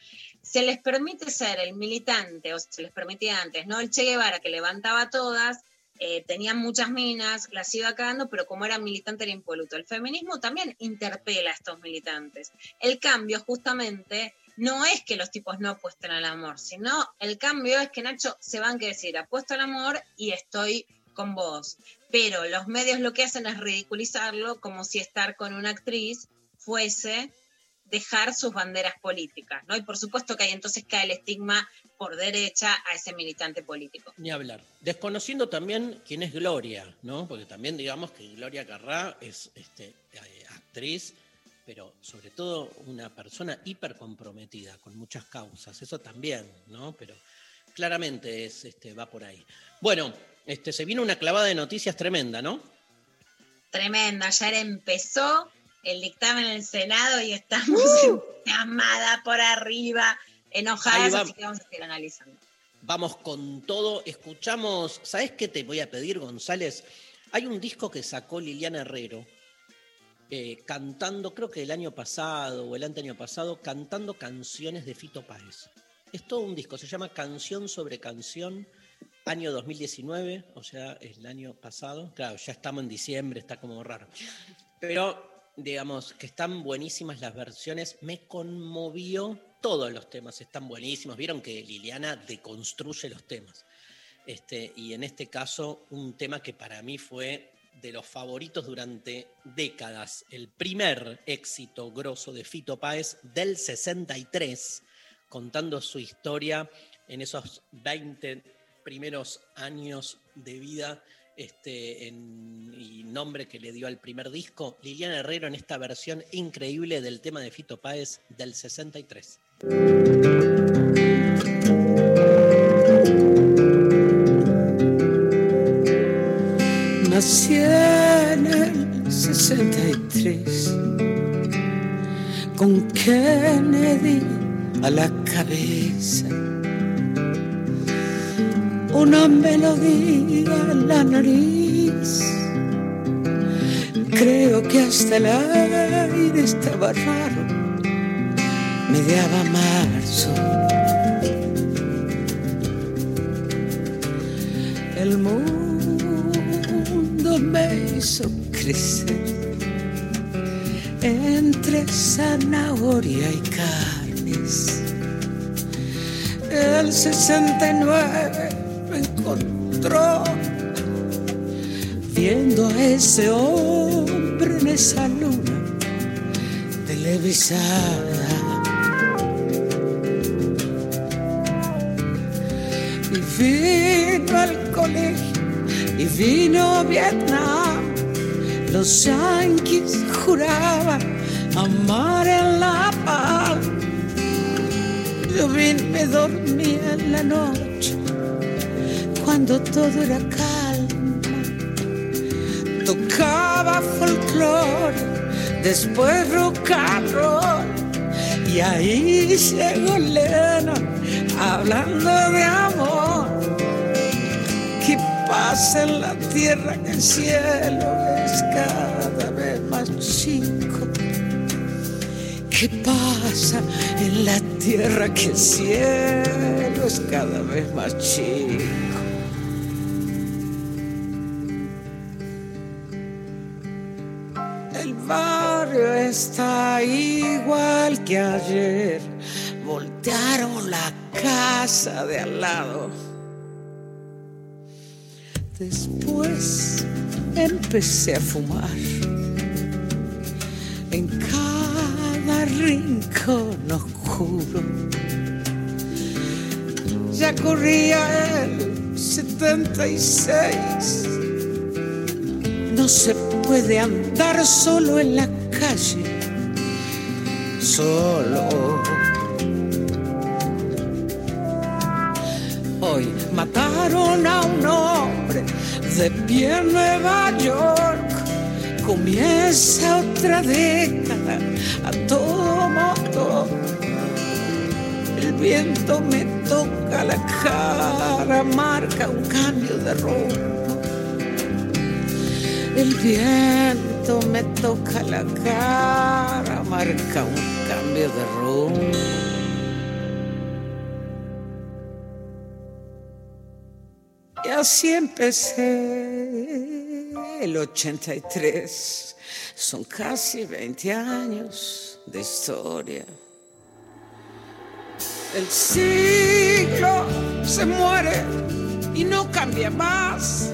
Se les permite ser el militante, o se les permitía antes, ¿no? El Che Guevara que levantaba todas, eh, tenían muchas minas, las iba cagando, pero como era militante era impoluto. El feminismo también interpela a estos militantes. El cambio justamente no es que los tipos no apuesten al amor, sino el cambio es que Nacho se van que decir, apuesto al amor y estoy con vos. Pero los medios lo que hacen es ridiculizarlo como si estar con una actriz fuese dejar sus banderas políticas, ¿no? Y por supuesto que ahí entonces cae el estigma por derecha a ese militante político. Ni hablar. Desconociendo también quién es Gloria, ¿no? Porque también digamos que Gloria Carrá es este, eh, actriz, pero sobre todo una persona hiper comprometida con muchas causas. Eso también, ¿no? Pero claramente es, este, va por ahí. Bueno, este, se viene una clavada de noticias tremenda, ¿no? Tremenda, ayer empezó el dictamen en el Senado y estamos llamada por arriba, enojadas, así que vamos a seguir analizando. Vamos con todo. Escuchamos, ¿sabes qué te voy a pedir, González? Hay un disco que sacó Liliana Herrero, eh, cantando, creo que el año pasado o el anteaño pasado, cantando canciones de Fito Páez. Es todo un disco, se llama Canción sobre Canción, año 2019, o sea, el año pasado. Claro, ya estamos en diciembre, está como raro. Pero, digamos, que están buenísimas las versiones. Me conmovió, todos los temas están buenísimos. Vieron que Liliana deconstruye los temas. Este, y en este caso, un tema que para mí fue de los favoritos durante décadas. El primer éxito grosso de Fito Páez del 63, contando su historia en esos 20 primeros años de vida este, en- y nombre que le dio al primer disco, Liliana Herrero en esta versión increíble del tema de Fito Páez del 63. Nací en el 63 con Kennedy a la cabeza. Una melodía en la nariz. Creo que hasta el aire estaba raro. Mediaba marzo. El mundo me hizo crecer entre zanahoria y carnes. El 69 viendo a ese hombre en esa luna televisada. Y vino al colegio y vino Vietnam. Los yanquis juraban amar en la paz. Yo vine, me dormí en la noche cuando todo era calma. Tocaba folclore, después rock and roll. Y ahí llegó Lennon hablando de amor. ¿Qué pasa en la tierra que el cielo es cada vez más chico? ¿Qué pasa en la tierra que el cielo es cada vez más chico? Está igual que ayer. Voltearon la casa de al lado. Después empecé a fumar. En cada rincón oscuro. Ya corría el 76. No se puede andar solo en la calle. Solo. Hoy mataron a un hombre de pie en Nueva York. Comienza otra década a todo motor. El viento me toca la cara, marca un cambio de rumbo. El viento me toca la cara, marca un cambio de rumbo. Y así empecé el 83. Son casi 20 años de historia. El siglo se muere y no cambia más.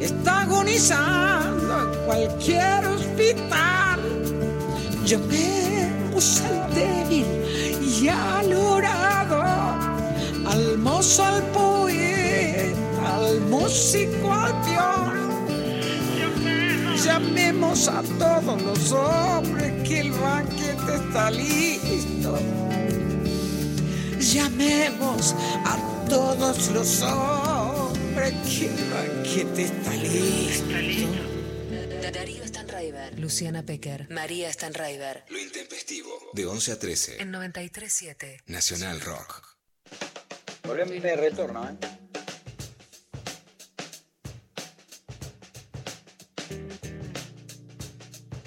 Está agonizando en cualquier hospital. Llamemos al débil y al orado, al mozo, al poeta, al músico, al peón. Llamemos a todos los hombres que el banquete está listo. Llamemos a todos los hombres que el banquete está listo. Darío Stanraiver, Luciana Pecker, María Stanraiver. Lo intempestivo. De 11 a 13. En 93.7. Nacional Rock. Volvemos de retorno, ¿eh?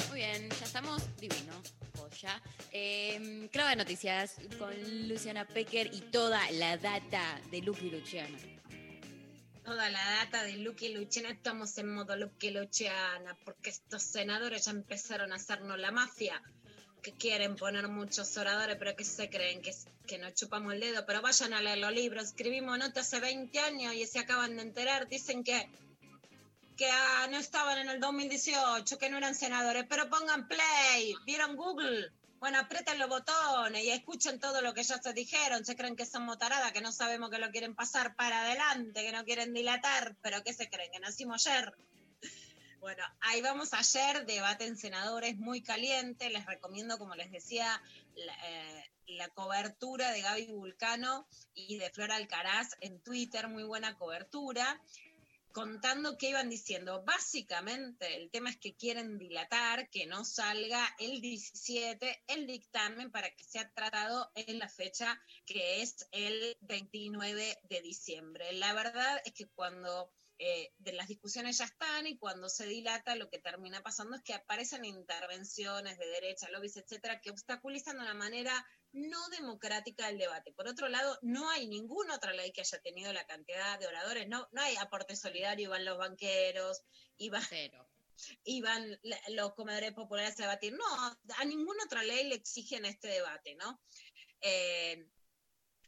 Muy bien, ya estamos divino. Joya. Eh, Clava de noticias con Luciana Pecker y toda la data de Lucky Luciano. Toda la data de Lucky Luciana, estamos en modo Lucky Luciana, porque estos senadores ya empezaron a hacernos la mafia, que quieren poner muchos oradores, pero que se creen que, que nos chupamos el dedo, pero vayan a leer los libros, escribimos notas hace 20 años y se acaban de enterar, dicen que, que ah, no estaban en el 2018, que no eran senadores, pero pongan play, vieron Google. Bueno, aprieten los botones y escuchen todo lo que ya se dijeron. Se creen que son motaradas, que no sabemos que lo quieren pasar para adelante, que no quieren dilatar, pero ¿qué se creen? Que nacimos ayer. Bueno, ahí vamos ayer, debate en senadores muy caliente. Les recomiendo, como les decía, la, eh, la cobertura de Gaby Vulcano y de Flora Alcaraz en Twitter, muy buena cobertura contando qué iban diciendo. Básicamente, el tema es que quieren dilatar, que no salga el 17 el dictamen para que sea tratado en la fecha que es el 29 de diciembre. La verdad es que cuando eh, de las discusiones ya están y cuando se dilata lo que termina pasando es que aparecen intervenciones de derecha, lobbies, etcétera, que obstaculizan de una manera no democrática el debate. Por otro lado, no hay ninguna otra ley que haya tenido la cantidad de oradores, no, no hay aporte solidario, iban los banqueros, iban, iban los comedores populares a debatir. No, a ninguna otra ley le exigen este debate, ¿no? Eh,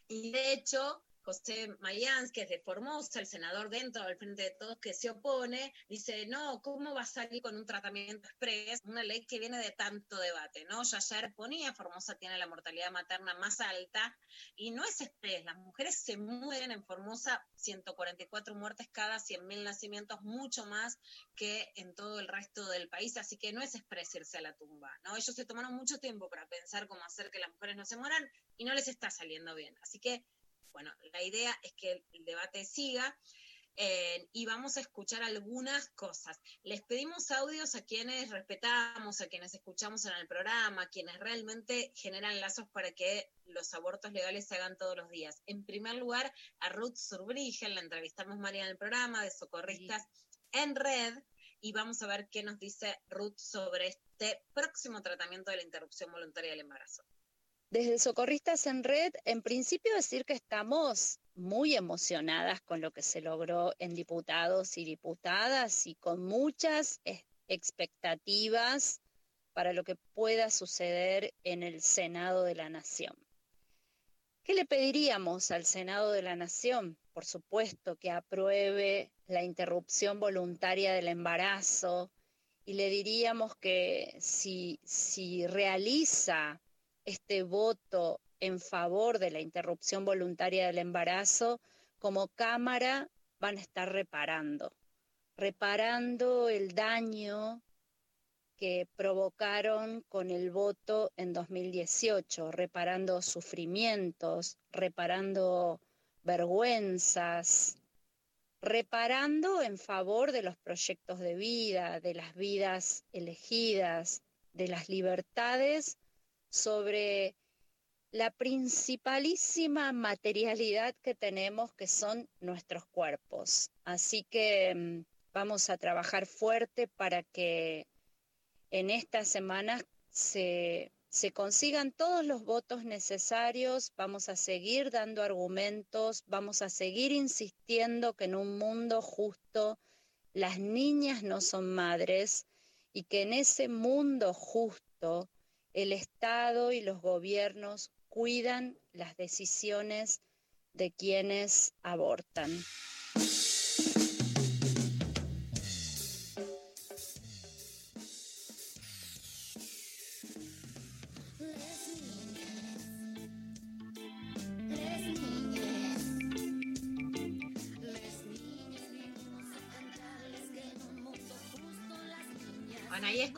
y de hecho, José Mayans, que es de Formosa, el senador dentro del Frente de Todos que se opone, dice, no, ¿cómo va a salir con un tratamiento express? Una ley que viene de tanto debate, ¿no? Ya ayer ponía, Formosa tiene la mortalidad materna más alta y no es express, las mujeres se mueren en Formosa, 144 muertes cada 100.000 nacimientos, mucho más que en todo el resto del país, así que no es express irse a la tumba, ¿no? Ellos se tomaron mucho tiempo para pensar cómo hacer que las mujeres no se mueran y no les está saliendo bien, así que bueno, la idea es que el debate siga. Eh, y vamos a escuchar algunas cosas. Les pedimos audios a quienes respetamos, a quienes escuchamos en el programa, a quienes realmente generan lazos para que los abortos legales se hagan todos los días. En primer lugar, a Ruth Surbrigen, la entrevistamos María en el programa de Socorristas en Red, y vamos a ver qué nos dice Ruth sobre este próximo tratamiento de la interrupción voluntaria del embarazo. Desde Socorristas en Red, en principio decir que estamos muy emocionadas con lo que se logró en diputados y diputadas y con muchas expectativas para lo que pueda suceder en el Senado de la Nación. ¿Qué le pediríamos al Senado de la Nación? Por supuesto que apruebe la interrupción voluntaria del embarazo y le diríamos que si, si realiza este voto en favor de la interrupción voluntaria del embarazo, como Cámara van a estar reparando, reparando el daño que provocaron con el voto en 2018, reparando sufrimientos, reparando vergüenzas, reparando en favor de los proyectos de vida, de las vidas elegidas, de las libertades sobre la principalísima materialidad que tenemos, que son nuestros cuerpos. Así que mm, vamos a trabajar fuerte para que en estas semanas se, se consigan todos los votos necesarios, vamos a seguir dando argumentos, vamos a seguir insistiendo que en un mundo justo las niñas no son madres y que en ese mundo justo el Estado y los gobiernos cuidan las decisiones de quienes abortan.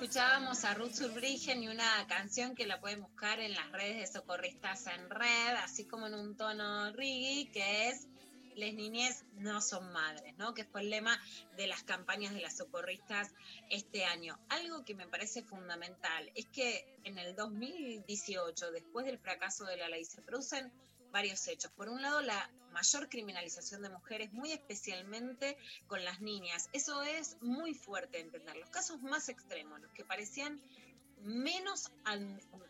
Escuchábamos a Ruth Surbrigen y una canción que la pueden buscar en las redes de Socorristas en Red, así como en un tono reggae, que es Les niñez no son madres, ¿no? Que fue el lema de las campañas de las socorristas este año. Algo que me parece fundamental es que en el 2018, después del fracaso de la ley, se producen varios hechos. Por un lado, la mayor criminalización de mujeres, muy especialmente con las niñas. Eso es muy fuerte entender. Los casos más extremos, los que parecían menos,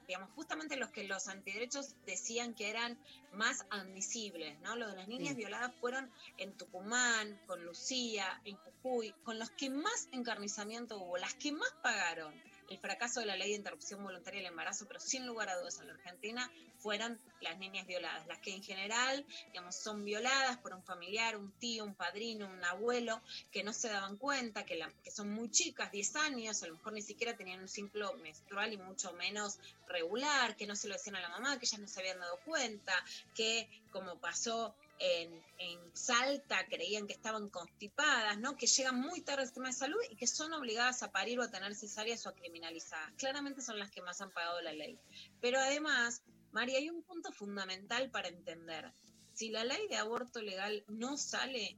digamos, justamente los que los antiderechos decían que eran más admisibles, ¿no? Lo de las niñas violadas fueron en Tucumán, con Lucía, en Jujuy, con los que más encarnizamiento hubo, las que más pagaron el fracaso de la ley de interrupción voluntaria del embarazo, pero sin lugar a dudas en la Argentina, fueron las niñas violadas, las que en general, digamos, son violadas por un familiar, un tío, un padrino, un abuelo, que no se daban cuenta, que, la- que son muy chicas, 10 años, a lo mejor ni siquiera tenían un ciclo menstrual y mucho menos regular, que no se lo decían a la mamá, que ellas no se habían dado cuenta, que como pasó en, en Salta creían que estaban constipadas, ¿no? Que llegan muy tarde al sistema de salud y que son obligadas a parir o a tener cesáreas o a criminalizadas. Claramente son las que más han pagado la ley. Pero además, María, hay un punto fundamental para entender. Si la ley de aborto legal no sale,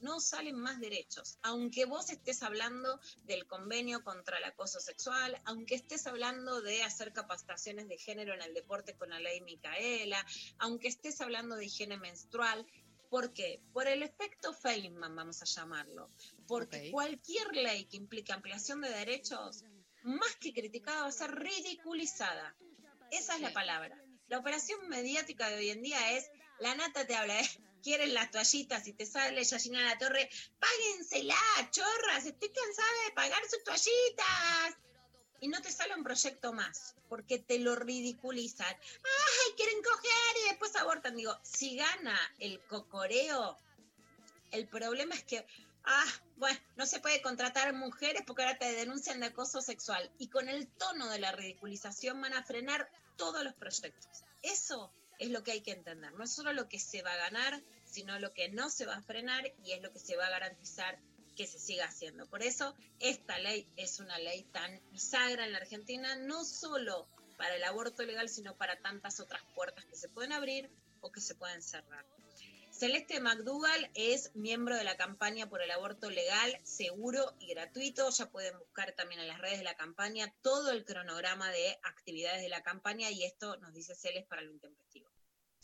no salen más derechos. Aunque vos estés hablando del convenio contra el acoso sexual, aunque estés hablando de hacer capacitaciones de género en el deporte con la ley Micaela, aunque estés hablando de higiene menstrual. ¿Por qué? Por el efecto Feynman, vamos a llamarlo. Porque cualquier ley que implique ampliación de derechos, más que criticada, va a ser ridiculizada. Esa es la palabra. La operación mediática de hoy en día es, la nata te habla, ¿eh? Quieren las toallitas y te sale Yashina La Torre, páguensela, chorras, estoy cansada de pagar sus toallitas. Y no te sale un proyecto más, porque te lo ridiculizan. ¡Ay, quieren coger y después abortan! Digo, si gana el cocoreo, el problema es que, ah, bueno, no se puede contratar mujeres porque ahora te denuncian de acoso sexual. Y con el tono de la ridiculización van a frenar todos los proyectos. Eso es lo que hay que entender. No es solo lo que se va a ganar, sino lo que no se va a frenar y es lo que se va a garantizar que se siga haciendo. Por eso, esta ley es una ley tan bisagra en la Argentina, no solo para el aborto legal, sino para tantas otras puertas que se pueden abrir o que se pueden cerrar. Celeste McDougall es miembro de la campaña por el aborto legal, seguro y gratuito. Ya pueden buscar también en las redes de la campaña todo el cronograma de actividades de la campaña y esto nos dice Celeste para lo intempestivo.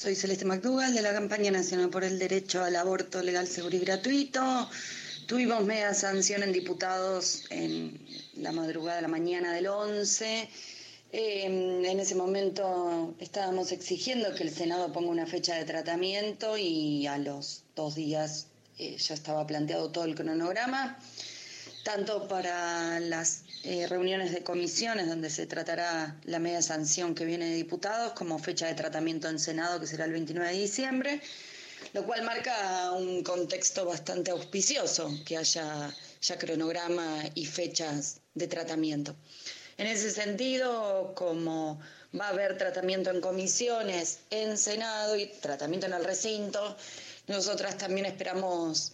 Soy Celeste McDougall de la Campaña Nacional por el Derecho al Aborto Legal, Seguro y Gratuito. Tuvimos media sanción en diputados en la madrugada de la mañana del 11. Eh, en ese momento estábamos exigiendo que el Senado ponga una fecha de tratamiento y a los dos días eh, ya estaba planteado todo el cronograma, tanto para las eh, reuniones de comisiones donde se tratará la media sanción que viene de diputados como fecha de tratamiento en Senado que será el 29 de diciembre, lo cual marca un contexto bastante auspicioso que haya ya cronograma y fechas de tratamiento. En ese sentido, como va a haber tratamiento en comisiones, en Senado y tratamiento en el recinto, nosotras también esperamos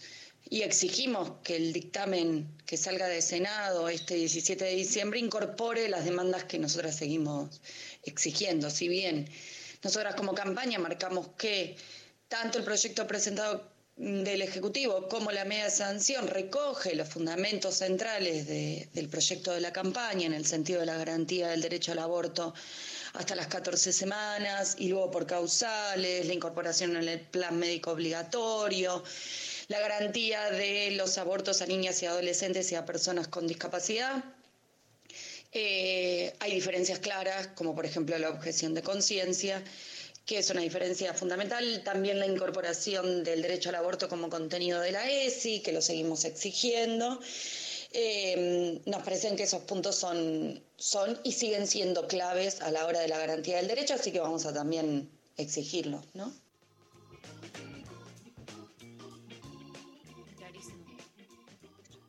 y exigimos que el dictamen que salga de Senado este 17 de diciembre incorpore las demandas que nosotras seguimos exigiendo. Si bien nosotras como campaña marcamos que tanto el proyecto presentado del Ejecutivo como la media sanción recoge los fundamentos centrales de- del proyecto de la campaña en el sentido de la garantía del derecho al aborto hasta las 14 semanas y luego por causales, la incorporación en el plan médico obligatorio, la garantía de los abortos a niñas y adolescentes y a personas con discapacidad. Eh, hay diferencias claras, como por ejemplo la objeción de conciencia, que es una diferencia fundamental. También la incorporación del derecho al aborto como contenido de la ESI, que lo seguimos exigiendo. Eh, nos parecen que esos puntos son, son y siguen siendo claves a la hora de la garantía del derecho, así que vamos a también exigirlo, ¿no?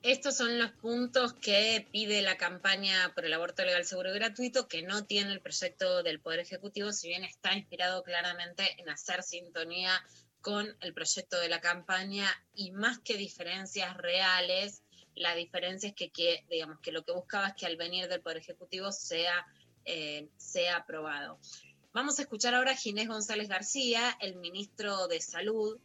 Estos son los puntos que pide la campaña por el aborto legal, seguro y gratuito, que no tiene el proyecto del Poder Ejecutivo, si bien está inspirado claramente en hacer sintonía con el proyecto de la campaña y más que diferencias reales, la diferencia es que, que, digamos, que lo que buscaba es que al venir del Poder Ejecutivo sea, eh, sea aprobado. Vamos a escuchar ahora a Ginés González García, el ministro de Salud,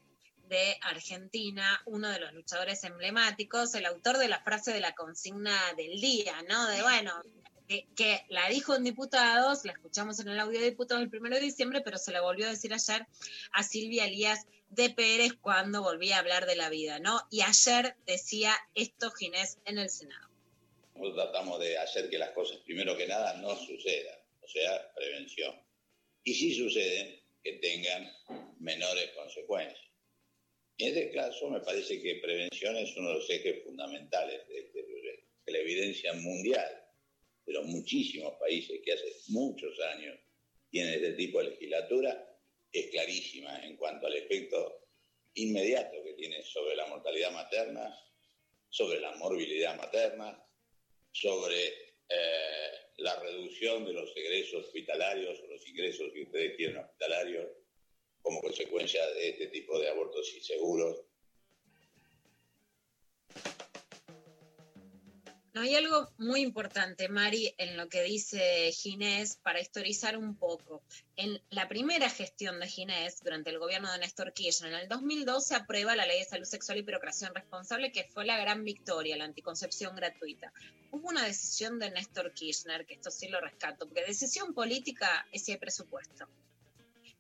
de Argentina, uno de los luchadores emblemáticos, el autor de la frase de la consigna del día, ¿no? De bueno, que, la dijo en diputados, la escuchamos en el audio de diputados el primero de diciembre, pero se la volvió a decir ayer a Silvia Elías de Pérez cuando volvía a hablar de la vida, ¿no? Y ayer decía esto Ginés en el Senado. Nosotros tratamos de hacer que las cosas, primero que nada, no sucedan, o sea, prevención. Y si suceden, que tengan menores consecuencias. En este caso, me parece que prevención es uno de los ejes fundamentales de este proyecto. La evidencia mundial de los muchísimos países que hace muchos años tienen este tipo de legislatura, es clarísima en cuanto al efecto inmediato que tiene sobre la mortalidad materna, sobre la morbilidad materna, sobre eh, la reducción de los egresos hospitalarios o los ingresos que ustedes tienen hospitalarios como consecuencia de este tipo de abortos inseguros. No, hay algo muy importante, Mari, en lo que dice Ginés, para historizar un poco. En la primera gestión de Ginés, durante el gobierno de Néstor Kirchner, en el 2012 se aprueba la Ley de Salud Sexual y Procreación Responsable, que fue la gran victoria, la anticoncepción gratuita. Hubo una decisión de Néstor Kirchner, que esto sí lo rescato, porque decisión política es si hay presupuesto.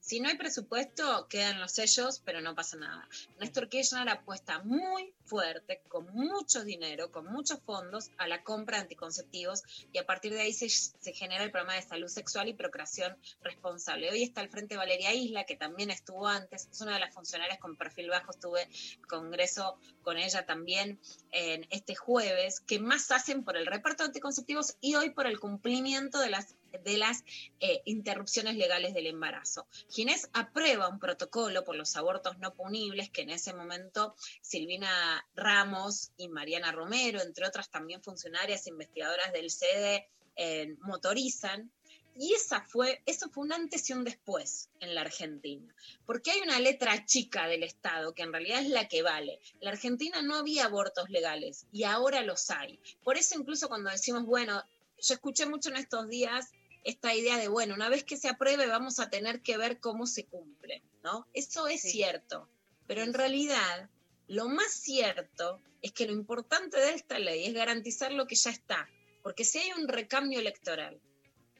Si no hay presupuesto, quedan los sellos, pero no pasa nada. Néstor Kirchner apuesta muy fuerte, con mucho dinero, con muchos fondos, a la compra de anticonceptivos y a partir de ahí se, genera el programa de salud sexual y procreación responsable. Hoy está al frente Valeria Isla, que también estuvo antes, es una de las funcionarias con perfil bajo, estuve congreso con ella también en este jueves, que más hacen por el reparto de anticonceptivos y hoy por el cumplimiento de las de las eh, interrupciones legales del embarazo. Ginés aprueba un protocolo por los abortos no punibles que en ese momento Silvina Ramos y Mariana Romero, entre otras también funcionarias investigadoras del CEDE, eh, motorizan. Y esa fue, eso fue un antes y un después en la Argentina, porque hay una letra chica del Estado que en realidad es la que vale. La Argentina no había abortos legales y ahora los hay. Por eso incluso cuando decimos, bueno, yo escuché mucho en estos días esta idea de, bueno, una vez que se apruebe vamos a tener que ver cómo se cumple, ¿no? Eso es cierto, pero en realidad lo más cierto es que lo importante de esta ley es garantizar lo que ya está, porque si hay un recambio electoral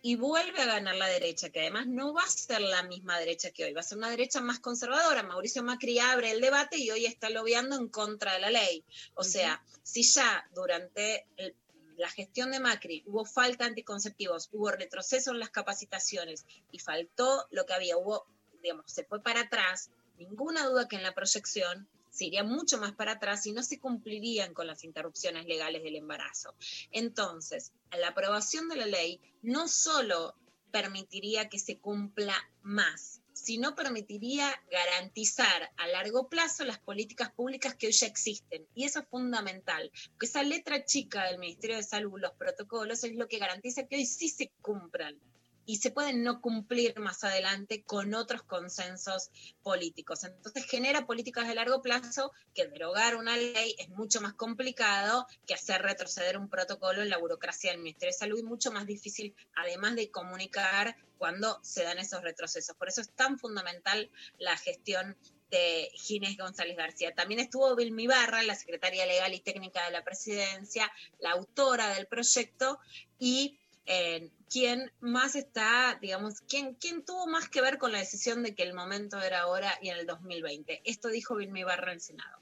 y vuelve a ganar la derecha, que además no va a ser la misma derecha que hoy, va a ser una derecha más conservadora. Mauricio Macri abre el debate y hoy está lobeando en contra de la ley. O sea, si ya durante el la gestión de Macri hubo falta de anticonceptivos, hubo retroceso en las capacitaciones y faltó lo que había, hubo, digamos, se fue para atrás, ninguna duda que en la proyección se iría mucho más para atrás y no se cumplirían con las interrupciones legales del embarazo. Entonces, la aprobación de la ley no solo permitiría que se cumpla más, sino permitiría garantizar a largo plazo las políticas públicas que hoy ya existen. Y eso es fundamental, porque esa letra chica del Ministerio de Salud, los protocolos, es lo que garantiza que hoy sí se cumplan y se pueden no cumplir más adelante con otros consensos políticos. Entonces genera políticas de largo plazo que derogar una ley es mucho más complicado que hacer retroceder un protocolo en la burocracia del Ministerio de Salud y mucho más difícil, además de comunicar cuando se dan esos retrocesos. Por eso es tan fundamental la gestión de Ginés González García. También estuvo Vilmi Barra, la secretaria legal y técnica de la presidencia, la autora del proyecto y eh, quién más está, digamos, quién, quién tuvo más que ver con la decisión de que el momento era ahora y en el 2020. Esto dijo Vilmi Barra en el Senado.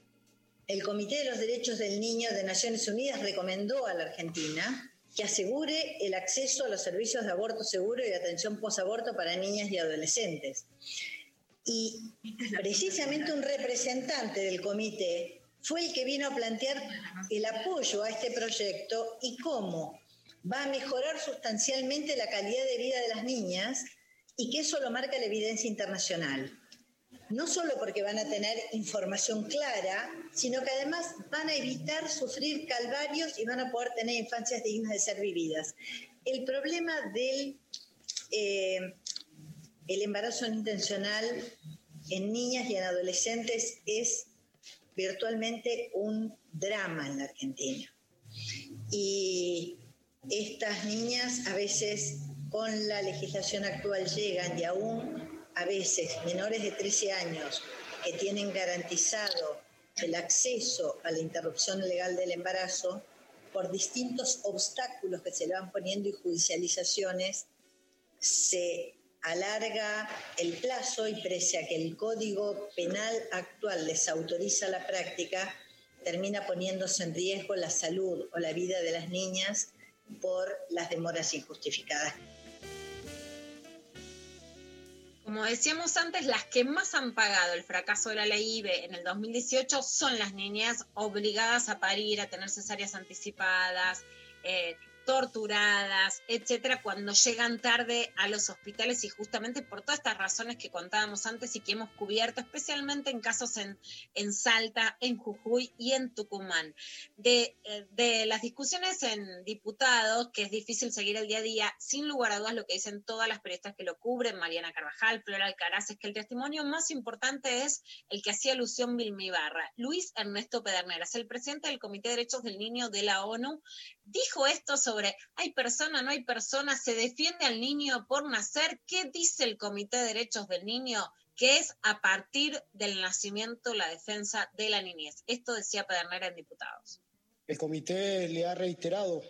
El Comité de los Derechos del Niño de Naciones Unidas recomendó a la Argentina que asegure el acceso a los servicios de aborto seguro y de atención posaborto para niñas y adolescentes. Y precisamente un representante del comité fue el que vino a plantear el apoyo a este proyecto y cómo va a mejorar sustancialmente la calidad de vida de las niñas y que eso lo marca la evidencia internacional. No solo porque van a tener información clara, sino que además van a evitar sufrir calvarios y van a poder tener infancias dignas de ser vividas. El problema del eh, el embarazo no intencional en niñas y en adolescentes es virtualmente un drama en la Argentina. Y estas niñas a veces con la legislación actual llegan y aún a veces menores de 13 años que tienen garantizado el acceso a la interrupción legal del embarazo por distintos obstáculos que se le van poniendo y judicializaciones, se alarga el plazo y pese a que el Código Penal actual les autoriza la práctica, termina poniéndose en riesgo la salud o la vida de las niñas por las demoras injustificadas. Como decíamos antes, las que más han pagado el fracaso de la ley IBE en el 2018 son las niñas obligadas a parir, a tener cesáreas anticipadas, eh, torturadas, etcétera, cuando llegan tarde a los hospitales y justamente por todas estas razones que contábamos antes y que hemos cubierto, especialmente en casos en, en Salta, en Jujuy y en Tucumán. De, eh, de las discusiones en diputados, que es difícil seguir el día a día, sin lugar a dudas lo que dicen todas las periodistas que lo cubren, Mariana Carvajal, Flora Alcaraz, es que el testimonio más importante es el que hacía alusión Vilmi Barra. Luis Ernesto Pederneras, el presidente del Comité de Derechos del Niño de la ONU, dijo esto sobre hay persona, no hay persona, se defiende al niño por nacer. ¿Qué dice el Comité de Derechos del Niño? Que es a partir del nacimiento la defensa de la niñez. Esto decía Pedernera en Diputados. El comité le ha reiterado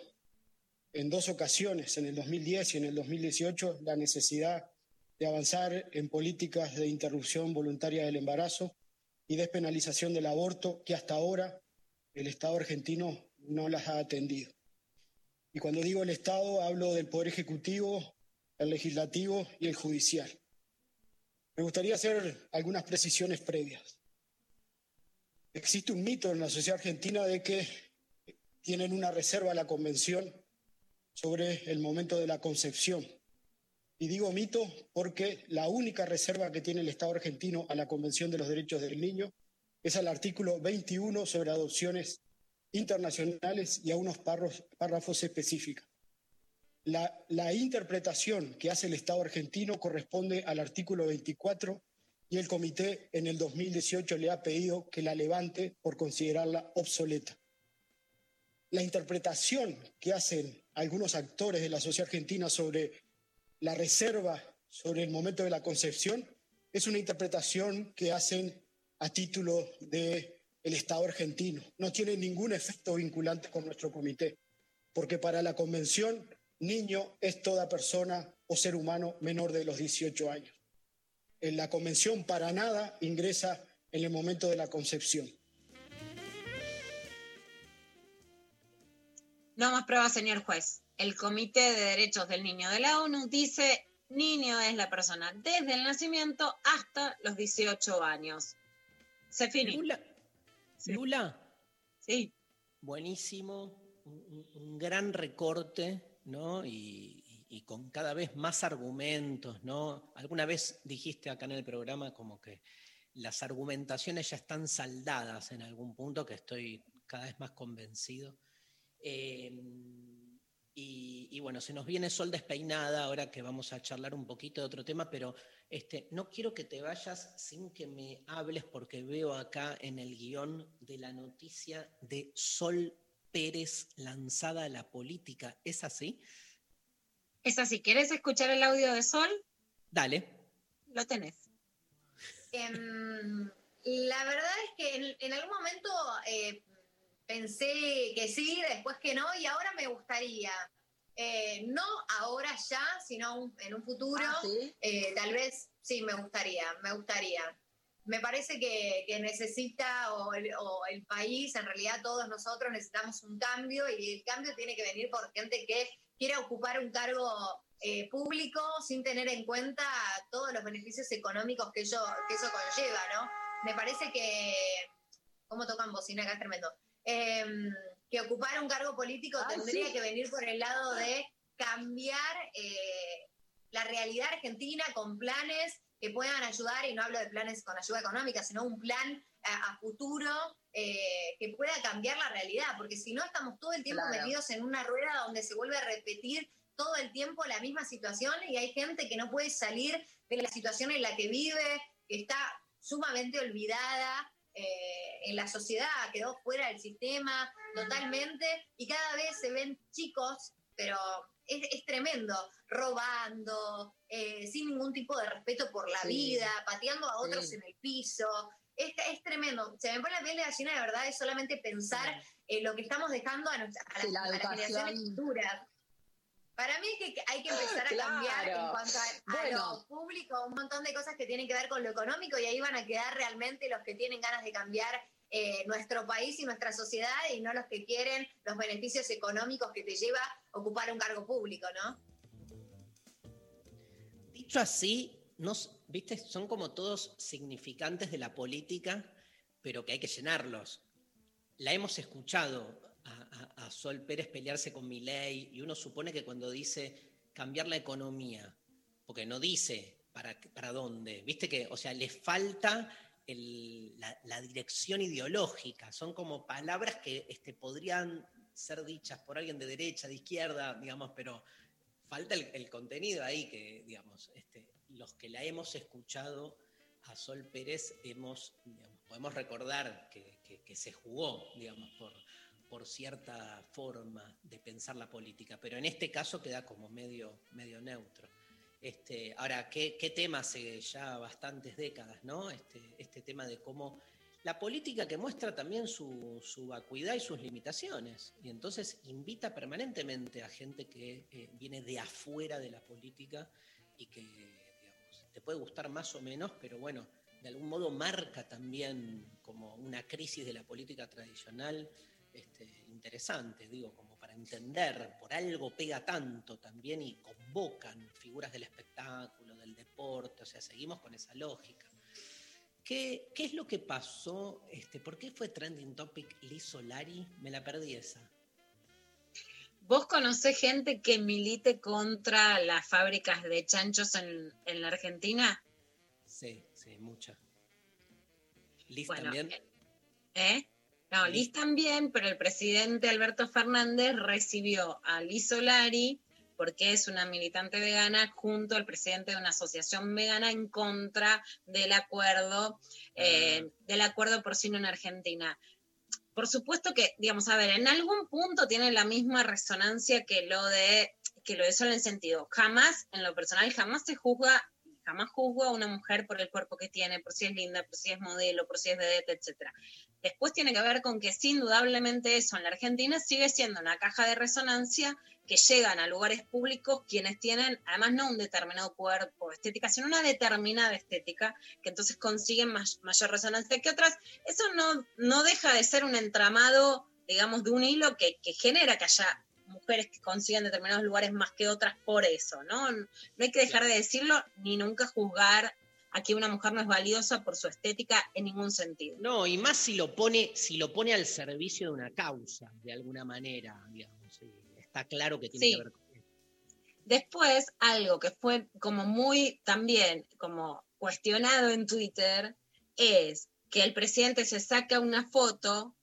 en dos ocasiones, en el 2010 y en el 2018, la necesidad de avanzar en políticas de interrupción voluntaria del embarazo y despenalización del aborto que hasta ahora el Estado argentino no las ha atendido. Y cuando digo el Estado, hablo del Poder Ejecutivo, el Legislativo y el Judicial. Me gustaría hacer algunas precisiones previas. Existe un mito en la sociedad argentina de que tienen una reserva a la Convención sobre el momento de la concepción. Y digo mito porque la única reserva que tiene el Estado argentino a la Convención de los Derechos del Niño es al artículo 21 sobre adopciones internacionales y a unos párrafos, párrafos específicos. La, la, interpretación que hace el Estado argentino corresponde al artículo 24 y el comité en el 2018 le ha pedido que la levante por considerarla obsoleta. La interpretación que hacen algunos actores de la sociedad argentina sobre la reserva sobre el momento de la concepción es una interpretación que hacen a título de el Estado argentino. No tiene ningún efecto vinculante con nuestro comité, porque para la Convención, niño es toda persona o ser humano menor de los 18 años. En la Convención para nada ingresa en el momento de la concepción. No más pruebas, señor juez. El Comité de Derechos del Niño de la ONU dice niño es la persona desde el nacimiento hasta los 18 años. Se finí. Lula. Sí. Buenísimo, un, un gran recorte, ¿no? Y, con cada vez más argumentos, ¿no? Alguna vez dijiste acá en el programa como que las argumentaciones ya están saldadas en algún punto, que estoy cada vez más convencido. Eh, y, y, bueno, se nos viene Sol despeinada, ahora que vamos a charlar un poquito de otro tema, pero este, no quiero que te vayas sin que me hables, porque veo acá en el guion de la noticia de Sol Pérez lanzada a la política. ¿Es así? Es así. ¿Quieres escuchar el audio de Sol? Dale. Lo tenés. Um, la verdad es que en, en algún momento eh, pensé que sí, después que no, y ahora me gustaría, eh, no ahora ya, sino un, en un futuro, ¿Ah, sí? eh, tal vez sí me gustaría, me gustaría. Me parece que, que necesita, o el, o el, país, en realidad todos nosotros necesitamos un cambio, y el cambio tiene que venir por gente que quiera ocupar un cargo eh, público sin tener en cuenta todos los beneficios económicos que, ello, que eso conlleva, ¿no? Me parece que... ¿Cómo tocan bocina acá? Es tremendo eh, que ocupar un cargo político Ah, tendría sí. que venir por el lado de cambiar eh, la realidad argentina con planes que puedan ayudar, y no hablo de planes con ayuda económica, sino un plan a, a futuro eh, que pueda cambiar la realidad, porque si no estamos todo el tiempo Claro. metidos en una rueda donde se vuelve a repetir todo el tiempo la misma situación y hay gente que no puede salir de la situación en la que vive, que está sumamente olvidada eh, en la sociedad, quedó fuera del sistema totalmente y cada vez se ven chicos, pero es, es tremendo, robando, eh, sin ningún tipo de respeto por la Sí. vida, pateando a otros Sí. en el piso. Es, es tremendo. Se me pone la piel de gallina de verdad, es solamente pensar en lo que estamos dejando a, nuestra- a las, Sí, la a las generaciones futuras. Para mí es que hay que empezar a cambiar en cuanto a, a Bueno. lo público, un montón de cosas que tienen que ver con lo económico y ahí van a quedar realmente los que tienen ganas de cambiar eh, nuestro país y nuestra sociedad y no los que quieren los beneficios económicos que te lleva ocupar un cargo público, ¿no? Dicho así, nos, ¿viste? son como todos significantes de la política, pero que hay que llenarlos. La hemos escuchado a, Sol Pérez pelearse con Milei y uno supone que cuando dice cambiar la economía, porque no dice para, para dónde, viste que, o sea, le falta la, dirección ideológica, son como palabras que este, podrían ser dichas por alguien de derecha, de izquierda, digamos, pero falta el, el contenido ahí que, digamos, este, los que la hemos escuchado a Sol Pérez hemos, digamos, podemos recordar que, que- que se jugó, digamos, por, por cierta forma de pensar la política, pero en este caso queda como medio, medio neutro. Este, ahora, ¿qué, qué tema hace ya bastantes décadas, ¿no? Este, este tema de cómo la política que muestra también su, su vacuidad y sus limitaciones, y entonces invita permanentemente a gente que eh, viene de afuera de la política y que, digamos, te puede gustar más o menos, pero bueno, de algún modo marca también como una crisis de la política tradicional este, interesante, digo, como para entender, por algo pega tanto también y convocan figuras del espectáculo, del deporte, o sea, seguimos con esa lógica. ¿Qué, qué es lo que pasó? Este, ¿Por qué fue trending topic Liz Solari? Me la perdí esa. ¿Vos conocés gente que milite contra las fábricas de chanchos en, en la Argentina? Sí, sí, mucha. Liz Bueno, también. ¿Eh? No, Liz también, pero el presidente Alberto Fernández recibió a Liz Solari porque es una militante vegana junto al presidente de una asociación vegana en contra del acuerdo eh, del acuerdo porcino en Argentina. Por supuesto que, digamos, a ver, en algún punto tiene la misma resonancia que lo de que lo de solo en sentido. Jamás, en lo personal, jamás se juzga jamás juzgo a una mujer por el cuerpo que tiene, por si es linda, por si es modelo, por si es vedette, etc. Después tiene que ver con que, sin indudablemente, eso en la Argentina sigue siendo una caja de resonancia que llegan a lugares públicos quienes tienen, además, no un determinado cuerpo estética, sino una determinada estética, que entonces consiguen más, mayor resonancia que otras. Eso no, no deja de ser un entramado, digamos, de un hilo que, que genera que haya mujeres que consiguen determinados lugares más que otras por eso, ¿no? No hay que dejar de decirlo ni nunca juzgar a que una mujer no es valiosa por su estética en ningún sentido. No, y más si lo pone, si lo pone al servicio de una causa, de alguna manera, digamos. está claro que tiene Sí. que ver con Después, algo que fue como muy también como cuestionado en Twitter es que el presidente se saca una foto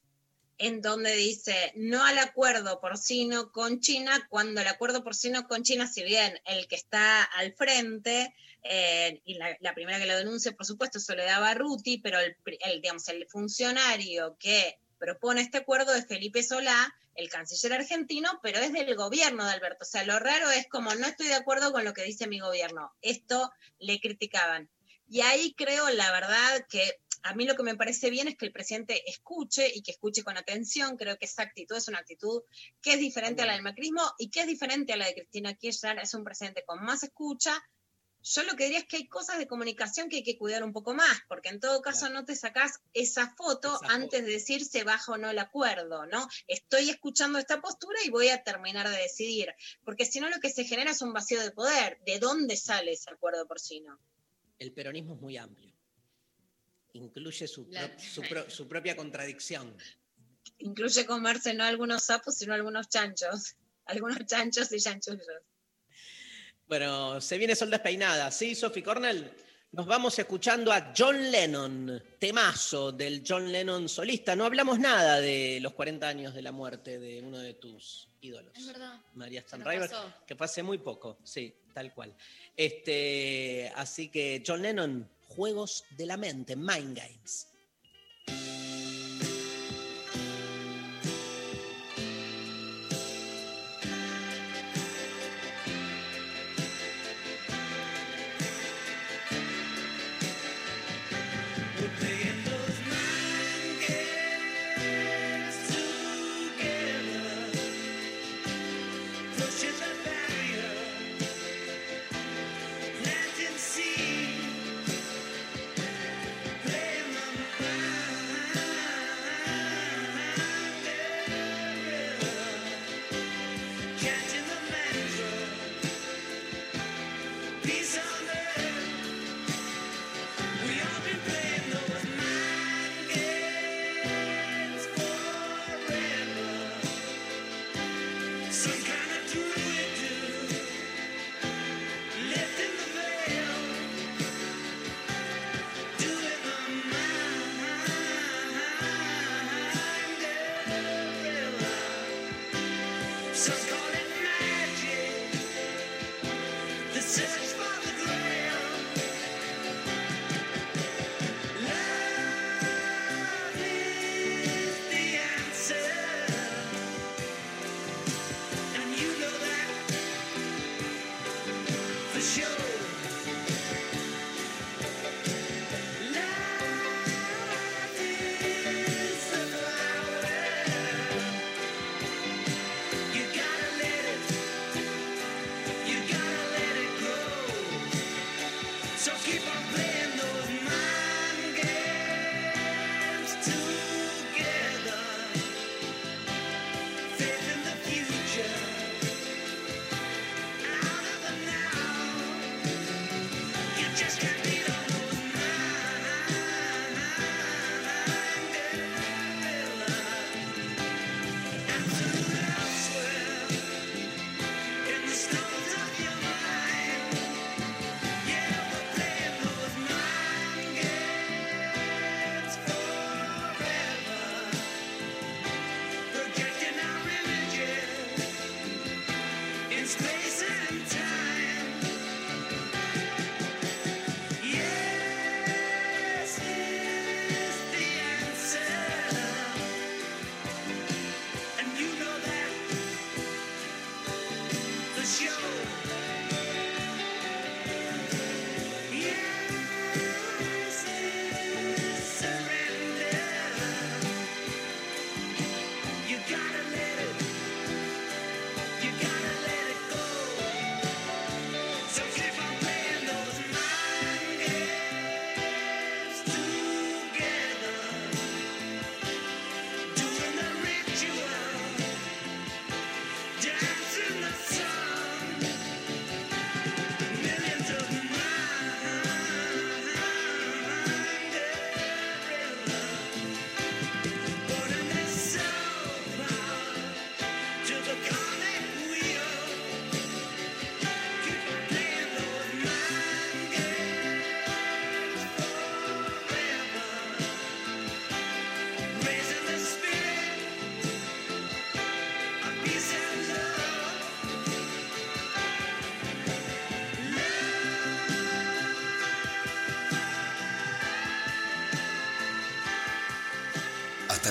en donde dice no al acuerdo porcino con China, cuando el acuerdo porcino con China, si bien el que está al frente, eh, y la, primera que lo denuncia, por supuesto, es Soledad Barruti, pero el, el, digamos, el funcionario que propone este acuerdo es Felipe Solá, el canciller argentino, pero es del gobierno de Alberto. O sea, lo raro es como no estoy de acuerdo con lo que dice mi gobierno. Esto le criticaban. Y ahí creo, la verdad, que a mí lo que me parece bien es que el presidente escuche y que escuche con atención. Creo que esa actitud es una actitud que es diferente a la del macrismo y que es diferente a la de Cristina Kirchner. Es un presidente con más escucha. Yo lo que diría es que hay cosas de comunicación que hay que cuidar un poco más, porque en todo caso no te sacás esa foto Esa antes de decir se baja o no el acuerdo, ¿no? Estoy escuchando esta postura y voy a terminar de decidir, porque si no lo que se genera es un vacío de poder. ¿De dónde sale ese acuerdo porcino? El peronismo es muy amplio. Incluye su, pro- La- su pro- su propia contradicción. Incluye comerse no algunos sapos, sino algunos chanchos. Algunos chanchos y chanchullos. Bueno, se viene Sol Despeinada, ¿sí, Sophie Cornell? Nos vamos escuchando a John Lennon, temazo del John Lennon solista. No hablamos nada de los 40 años de la muerte de uno de tus ídolos. Es verdad. María Stanriver, que fue hace muy poco, sí, tal cual. Este, así que John Lennon, Juegos de la Mente, Mind Games.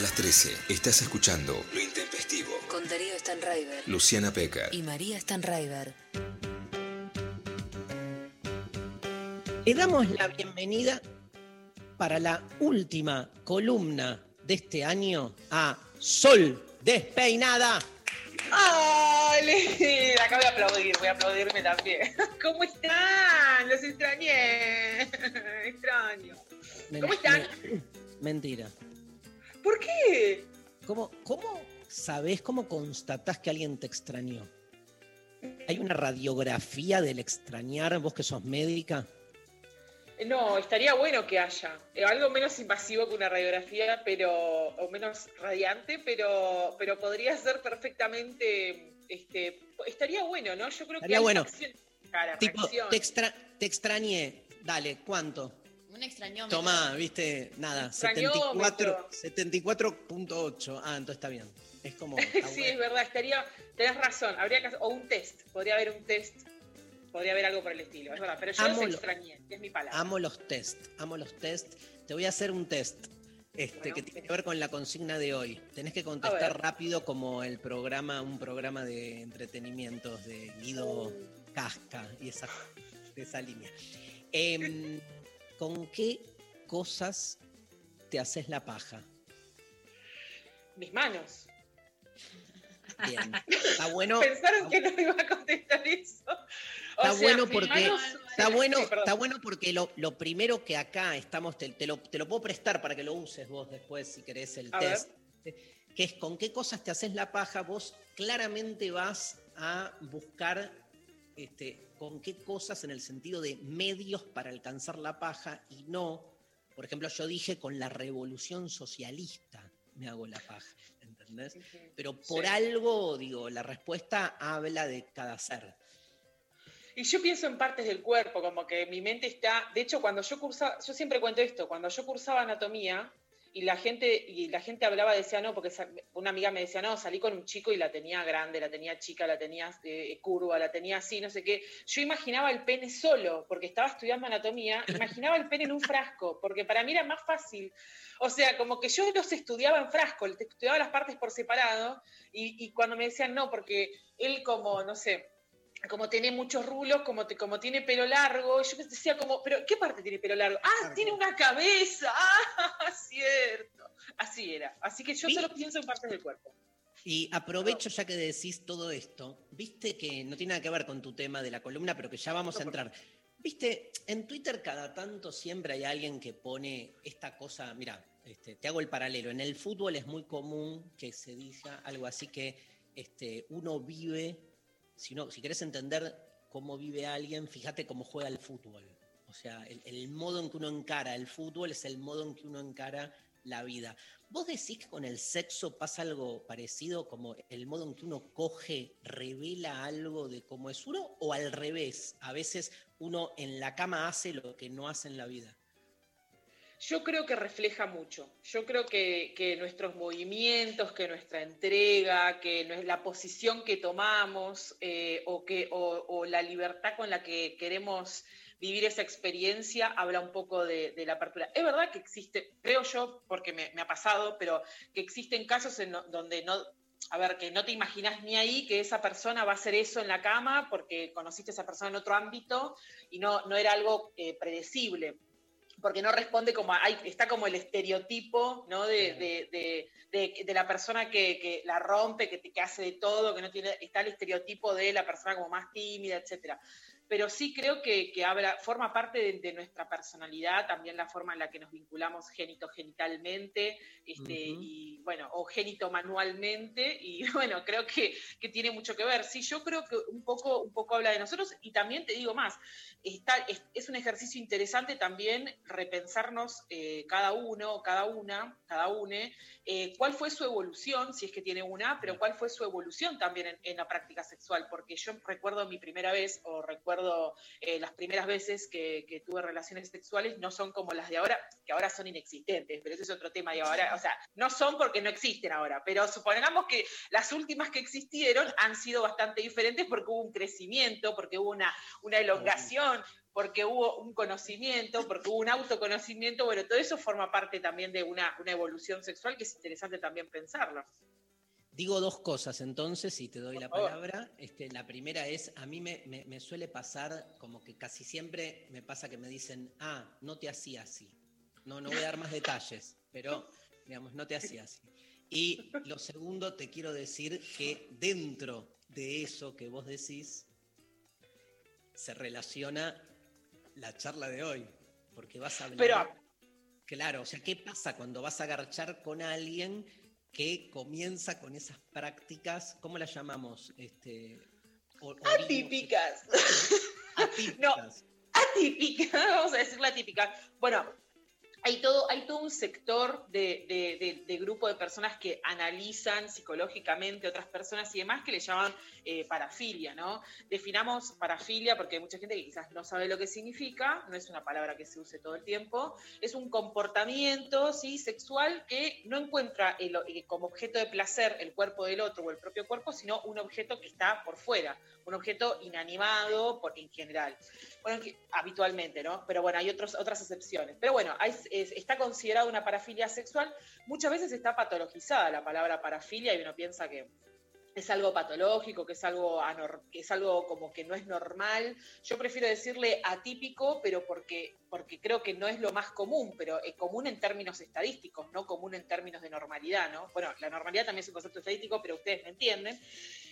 Hasta las 13 estás escuchando Lo Intempestivo. Con Darío Stanraiver. Luciana Pecker. Y María Stanraiver. Le damos la bienvenida para la última columna de este año a Sol Despeinada. ¡Ay! Acá voy a aplaudir, voy a aplaudirme también. ¿Cómo están? Los extrañé. Extraño. ¿Cómo están? Mentira. ¿Por qué? ¿Cómo, ¿Cómo sabés, cómo constatás que alguien te extrañó? ¿Hay una radiografía del extrañar, vos que sos médica? No, estaría bueno que haya. Eh, Algo menos invasivo que una radiografía, pero. o menos radiante, pero, pero podría ser perfectamente. Este, estaría bueno, ¿no? Yo creo Estaría que hay bueno. acción- cara, Tipo, reacción. te, extra- te extrañé. Dale, ¿cuánto? Un extrañómetro. Tomá, viste, nada, Extrañómetro. 74 74.8. Ah, entonces está bien. Es como. sí, bueno. es verdad, estaría. Tenés razón, habría que. O un test. Podría haber un test. Podría haber algo por el estilo, es verdad. Pero yo Amo los lo- extrañé, es mi palabra. Amo los test, amo los test. Te voy a hacer un test este, que tiene que ver con la consigna de hoy. Tenés que contestar rápido como el programa, un programa de entretenimientos de Guido Casca y esa, de esa línea. Em, ¿Con qué cosas te haces la paja? Mis manos. Bien. Está bueno. Pensaron que no iba a contestar eso. O Está sea, bueno porque manos- está bueno, Sí, está bueno porque lo, lo primero que acá estamos, te, te lo, te lo puedo prestar para que lo uses vos después si querés el A test. Que es con qué cosas te haces la paja, vos claramente vas a buscar este, con qué cosas en el sentido de medios para alcanzar la paja y no, por ejemplo, yo dije con la revolución socialista me hago la paja, ¿entendés? Pero por Sí. algo, digo, la respuesta habla de cada ser. Y yo pienso en partes del cuerpo, como que mi mente está. De hecho, cuando yo cursaba, yo siempre cuento esto, cuando yo cursaba anatomía, y la gente, y la gente hablaba, decía, no, porque una amiga me decía, no, salí con un chico y la tenía grande, la tenía chica, la tenía eh, curva, la tenía así, no sé qué. Yo imaginaba el pene solo, porque estaba estudiando anatomía, imaginaba el pene en un frasco, porque para mí era más fácil. O sea, como que yo los estudiaba en frasco, estudiaba las partes por separado, y, y cuando me decían, no, porque él como, no sé, como tiene muchos rulos, como, como tiene pelo largo, yo decía como, pero ¿qué parte tiene pelo largo? Ah, tiene una cabeza, ah, cierto. Así era. Así que yo solo pienso en partes del cuerpo. Y aprovecho ya que decís todo esto, viste que no tiene nada que ver con tu tema de la columna, pero que ya vamos a entrar. Viste, en Twitter cada tanto siempre hay alguien que pone esta cosa, mira, este, te hago el paralelo, en el fútbol es muy común que se diga algo así que este, uno vive si, si querés entender cómo vive alguien, fíjate cómo juega el fútbol. O sea, el, modo en que uno encara el fútbol es el modo en que uno encara la vida. ¿Vos decís que con el sexo pasa algo parecido, como el modo en que uno coge revela algo de cómo es uno, o al revés? A veces uno en la cama hace lo que no hace en la vida. Yo creo que refleja mucho. Yo creo que, nuestros movimientos, que nuestra entrega, que la posición que tomamos eh, o, que, o, la libertad con la que queremos vivir esa experiencia habla un poco de, la apertura. Es verdad que existe, creo yo, porque me, ha pasado, pero que existen casos en donde no, a ver, que no te imaginas ni ahí que esa persona va a hacer eso en la cama porque conociste a esa persona en otro ámbito y no, no era algo eh, predecible porque no responde como, hay, está como el estereotipo, ¿no? De, la persona que, la rompe, que, que, hace de todo, que no tiene, está el estereotipo de la persona como más tímida, etcétera pero sí creo que, habla, forma parte de, nuestra personalidad, también la forma en la que nos vinculamos génito-genitalmente, este, y bueno, o génito-manualmente, y bueno, creo que, tiene mucho que ver. Sí, yo creo que un poco, un poco habla de nosotros, y también te digo más, está, es, un ejercicio interesante también repensarnos eh, cada uno, cada una, cada une, eh, cuál fue su evolución, si es que tiene una, pero cuál fue su evolución también en, en la práctica sexual, porque yo recuerdo mi primera vez, o recuerdo eh, las primeras veces que, tuve relaciones sexuales no son como las de ahora, que ahora son inexistentes, pero ese es otro tema de ahora. O sea, no son porque no existen ahora, pero supongamos que las últimas que existieron han sido bastante diferentes porque hubo un crecimiento, porque hubo una, una elongación, porque hubo un conocimiento, porque hubo un autoconocimiento, bueno, todo eso forma parte también de una, una evolución sexual que es interesante también pensarlo. Digo dos cosas entonces y te doy la palabra. Este, la primera es, a mí me, suele pasar como que casi siempre me pasa que me dicen, ah, no te hacía así. No, no voy a dar más detalles, pero digamos, no te hacía así. Y lo segundo, te quiero decir que dentro de eso que vos decís, se relaciona la charla de hoy, porque vas a hablar... Pero... Claro, o sea, ¿qué pasa cuando vas a agarchar con alguien que comienza con esas prácticas, ¿cómo las llamamos? Este, atípicas. atípicas. no, atípicas, vamos a decir la típica. Bueno, hay todo, hay todo un sector de, grupo de personas que analizan psicológicamente otras personas y demás que le llaman eh, parafilia, ¿no? Definamos parafilia porque hay mucha gente que quizás no sabe lo que significa, no es una palabra que se use todo el tiempo, es un comportamiento ¿sí? sexual que no encuentra eh, como objeto de placer el cuerpo del otro o el propio cuerpo, sino un objeto que está por fuera, un objeto inanimado por, en general. Bueno, habitualmente, ¿no? Pero bueno, hay otros, otras excepciones. Pero bueno, está considerada una parafilia sexual. Muchas veces está patologizada la palabra parafilia y uno piensa que es algo patológico, que es algo, que es algo como que no es normal. Yo prefiero decirle atípico, pero porque, porque creo que no es lo más común, pero es común en términos estadísticos, no común en términos de normalidad, ¿no? Bueno, la normalidad también es un concepto estadístico, pero ustedes me entienden.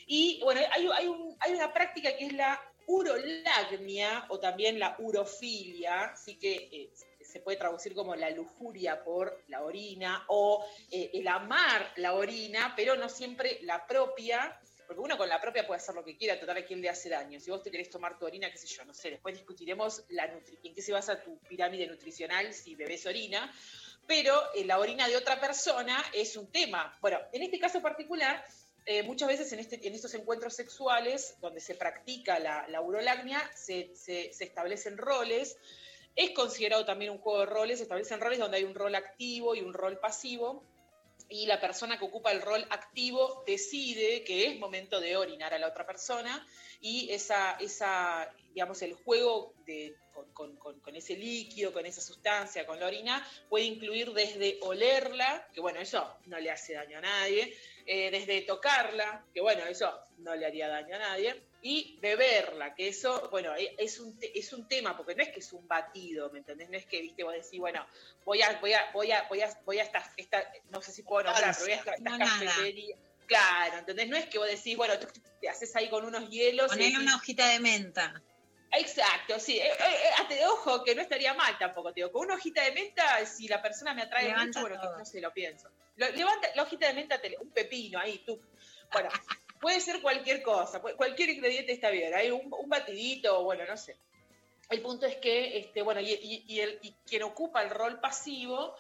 Y bueno, hay, una práctica que es la urolagnia o también la urofilia, así que eh, se puede traducir como la lujuria por la orina o eh, el amar la orina, pero no siempre la propia, porque uno con la propia puede hacer lo que quiera, tratar a quien le hace daño. Si vos te querés tomar tu orina, qué sé yo, no sé, después discutiremos la en qué se basa tu pirámide nutricional si bebés orina, pero eh, la orina de otra persona es un tema. Bueno, en este caso particular, eh, muchas veces en, este, en, estos encuentros sexuales donde se practica la, urolagnia se, establecen roles Es considerado también un juego de roles, establecen roles donde hay un rol activo y un rol pasivo, y la persona que ocupa el rol activo decide que es momento de orinar a la otra persona, y esa, esa digamos, el juego de, con ese líquido, con esa sustancia, con la orina, puede incluir desde olerla, que bueno, eso no le hace daño a nadie, eh, desde tocarla, que bueno, eso no le haría daño a nadie, y beberla, que eso, bueno, e- es un, es un tema, porque no es que es un batido, ¿me entendés? No es que, viste, vos decís, bueno, voy a, voy a, voy a, voy a, voy a esta, esta- no sé si puedo nombrar, pero voy a esta, esta No, nada. cafetería. Claro, ¿entendés? No es que vos decís, bueno, tuc, te haces ahí con unos hielos. decís, una hojita de menta. Exacto, sí. Eh, eh, eh, ojo, que no estaría mal tampoco, te digo. Con una hojita de menta, si la persona me atrae Levanta mucho, bueno, que no sé, lo pienso. Lo- levanta la hojita de menta, te un pepino ahí, tú. Bueno, puede ser cualquier cosa, cualquier ingrediente está bien. Hay un, batidito, bueno, no sé. El punto es que, este, bueno, y, el, quien ocupa el rol pasivo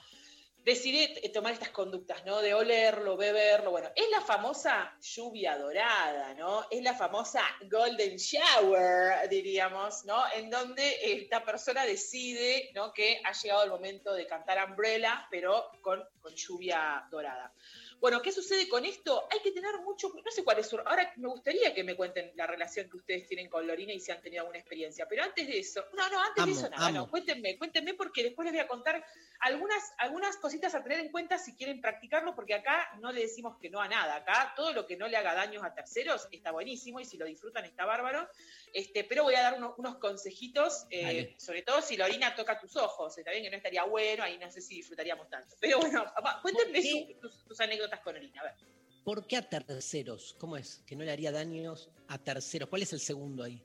decide t- tomar estas conductas, ¿no? De olerlo, beberlo, bueno, es la famosa lluvia dorada, ¿no? Es la famosa golden shower, diríamos, ¿no? En donde esta persona decide, ¿no? Que ha llegado el momento de cantar Umbrella, pero con, con lluvia dorada. Bueno, ¿qué sucede con esto? Hay que tener mucho, no sé cuál es su, ahora me gustaría que me cuenten la relación que ustedes tienen con Lorina y si han tenido alguna experiencia, pero antes de eso, no, no, antes Amo, de eso nada, no, cuéntenme, cuéntenme porque después les voy a contar algunas, algunas cositas a tener en cuenta si quieren practicarlo, porque acá no le decimos que no a nada, acá todo lo que no le haga daños a terceros está buenísimo y si lo disfrutan está bárbaro, este, pero voy a dar uno- unos consejitos, eh, sobre todo si la orina toca tus ojos, está bien que no estaría bueno, ahí no sé si disfrutaríamos tanto, pero bueno, cuéntenme Sí. su- tus, tus anécdotas con orina, a ver. ¿Por qué a terceros? ¿Cómo es? Que no le haría daños a terceros. ¿Cuál es el segundo ahí?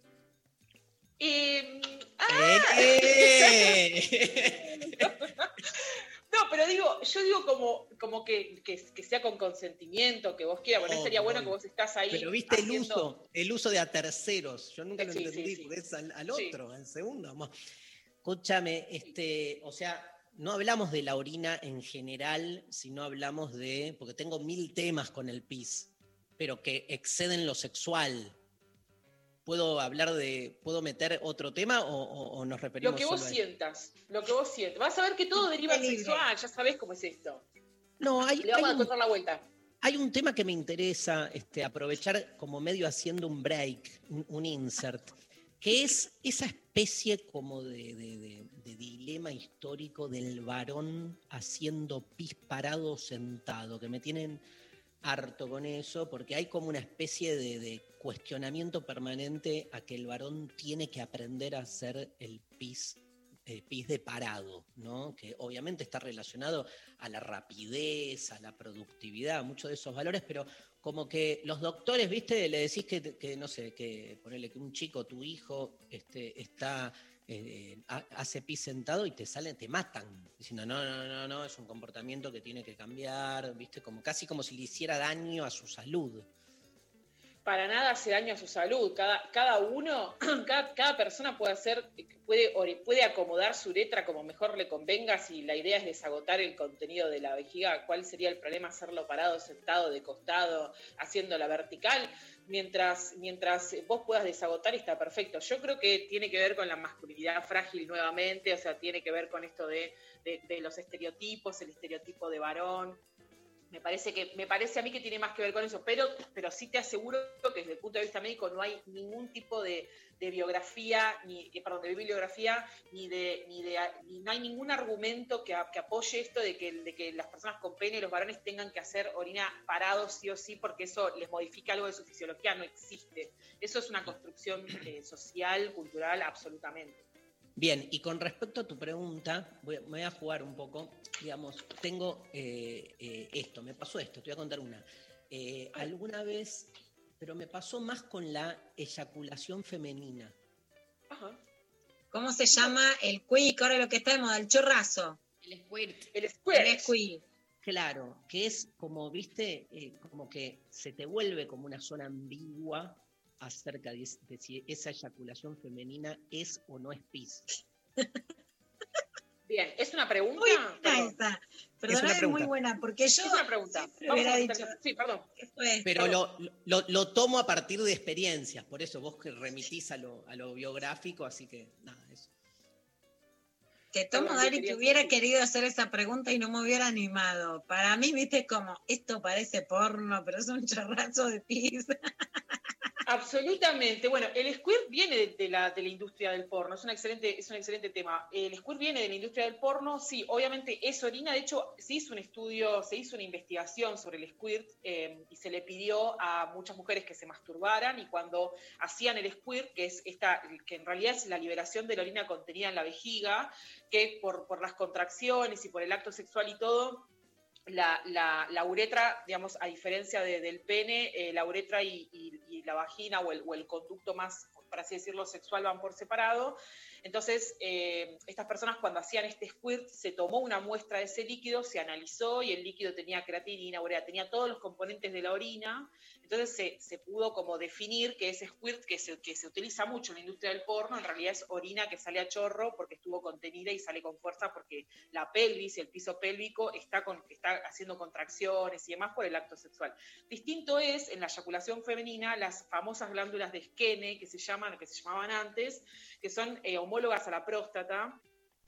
Eh, ¡Eh! No, pero digo, yo digo como, como que, que, que sea con consentimiento, que vos quieras, bueno, Obvio, estaría bueno que vos estás ahí. Pero viste el uso, el uso de a terceros. Yo nunca lo Sí, entendí, sí. porque es al, otro, al segundo. Escúchame, este, o sea, no hablamos de la orina en general, sino hablamos de, porque tengo mil temas con el pis, pero que exceden lo sexual. ¿Puedo hablar de, puedo meter otro tema o, o- o nos referimos Lo que vos solo a- sientas, lo que vos sientas. Vas a ver que todo deriva libre. sexual, ya sabés cómo es esto. No, hay, Le vamos hay a contar la vuelta. Hay un tema que me interesa este, aprovechar como medio haciendo un break, un, un insert, que es esa especie como de, dilema histórico del varón haciendo pis parado sentado, que me tienen harto con eso, porque hay como una especie de, de cuestionamiento permanente a que el varón tiene que aprender a hacer el pis, eh, pis de parado, ¿no? Que obviamente está relacionado a la rapidez, a la productividad, a muchos de esos valores, pero como que los doctores, viste, le decís que, que, no sé, que ponerle que un chico, tu hijo, este, está, eh, ha- hace pis sentado y te salen, te matan, diciendo, no, no, no, no, es un comportamiento que tiene que cambiar, viste, como casi como si le hiciera daño a su salud. Para nada hace daño a su salud. Cada, cada uno, cada, cada persona puede hacer, puede, puede acomodar su letra como mejor le convenga. Si la idea es desagotar el contenido de la vejiga, ¿cuál sería el problema hacerlo parado, sentado, de costado, haciéndola vertical? Mientras, mientras vos puedas desagotar está perfecto. Yo creo que tiene que ver con la masculinidad frágil nuevamente, o sea, tiene que ver con esto de- de los estereotipos, el estereotipo de varón, me parece que me parece a mí que tiene más que ver con eso, pero, pero sí te aseguro que desde el punto de vista médico no hay ningún tipo de, de biografía, ni, eh, perdón, de bibliografía, ni de, ni de ni no hay ningún argumento que, que apoye esto de que, de que las personas con pene y los varones tengan que hacer orina parados sí o sí, porque eso les modifica algo de su fisiología, no existe. Eso es una construcción eh, social, cultural, absolutamente. Bien, y con respecto a tu pregunta, voy, me voy a jugar un poco. Digamos, tengo eh, eh, esto, me pasó esto, te voy a contar una. Eh, alguna vez, pero me pasó más con la eyaculación femenina. ¿Cómo se llama el quick? Ahora lo que está de moda, el chorrazo. El squirt. El El squirt. Claro, que es como, viste, eh, como que se te vuelve como una zona ambigua acerca de, de si esa eyaculación femenina es o no es pis. Bien, ¿es una pregunta? Buena Perdón. esa. Es una es, pregunta. muy buena, porque yo Es una pregunta. siempre Vamos hubiera a dicho, contestar. Sí, perdón. es- Pero lo, lo- lo tomo a partir de experiencias, por eso vos que remitís a lo, a lo biográfico, así que nada, eso. Te tomo, Perdón, Dari, que hubiera decir- querido hacer esa pregunta y no me hubiera animado. Para mí, viste, como, esto parece porno, pero es un chorrazo de pis. Absolutamente. Bueno, el squirt viene de, la, de la industria del porno, es un, excelente, es un excelente tema. El squirt viene de la industria del porno, sí, obviamente es orina, de hecho se hizo un estudio, se hizo una investigación sobre el squirt eh, y se le pidió a muchas mujeres que se masturbaran y cuando hacían el squirt, que es esta, que en realidad es la liberación de la orina contenida en la vejiga, que por, por las contracciones y por el acto sexual y todo, la, la- la uretra, digamos, a diferencia de- del pene, eh, la uretra y, y- la vagina o el, o el conducto más, por así decirlo, sexual van por separado. Entonces, eh, estas personas cuando hacían este squirt, se tomó una muestra de ese líquido, se analizó y el líquido tenía creatinina, urea, tenía todos los componentes de la orina. Entonces se, se pudo como definir que ese squirt que se, que se utiliza mucho en la industria del porno, en realidad es orina que sale a chorro porque estuvo contenida y sale con fuerza porque la pelvis, el piso pélvico, está, con, está haciendo contracciones y demás por el acto sexual. Distinto es en la eyaculación femenina las famosas glándulas de Skene que se llaman, que se llamaban antes, que son eh, homólogas a la próstata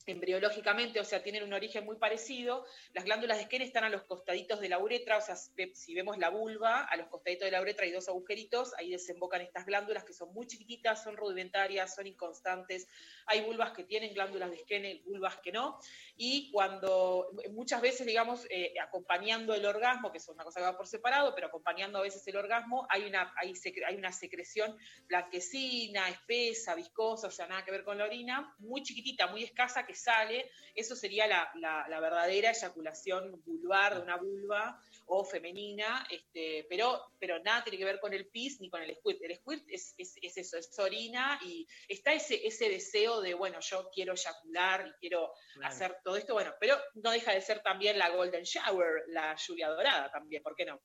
embriológicamente, o sea, tienen un origen muy parecido. Las glándulas de Skene están a los costaditos de la uretra, o sea, si vemos la vulva, a los costaditos de la uretra hay dos agujeritos, ahí desembocan estas glándulas que son muy chiquititas, son rudimentarias, son inconstantes. Hay vulvas que tienen glándulas de Skene, vulvas que no. Y cuando, muchas veces, digamos, eh, acompañando el orgasmo, que es una cosa que va por separado, pero acompañando a veces el orgasmo, hay una, hay una secreción blanquecina, espesa, viscosa, o sea, nada que ver con la orina, muy chiquitita, muy escasa, que sale, eso sería la, la- la verdadera eyaculación vulvar de una vulva o femenina, este, pero, pero nada tiene que ver con el pis ni con el squirt. El squirt es, es- es eso, es orina y está ese, ese deseo de, bueno, yo quiero eyacular y quiero Claro. hacer todo esto, bueno, pero no deja de ser también la golden shower, la lluvia dorada también, ¿por qué no?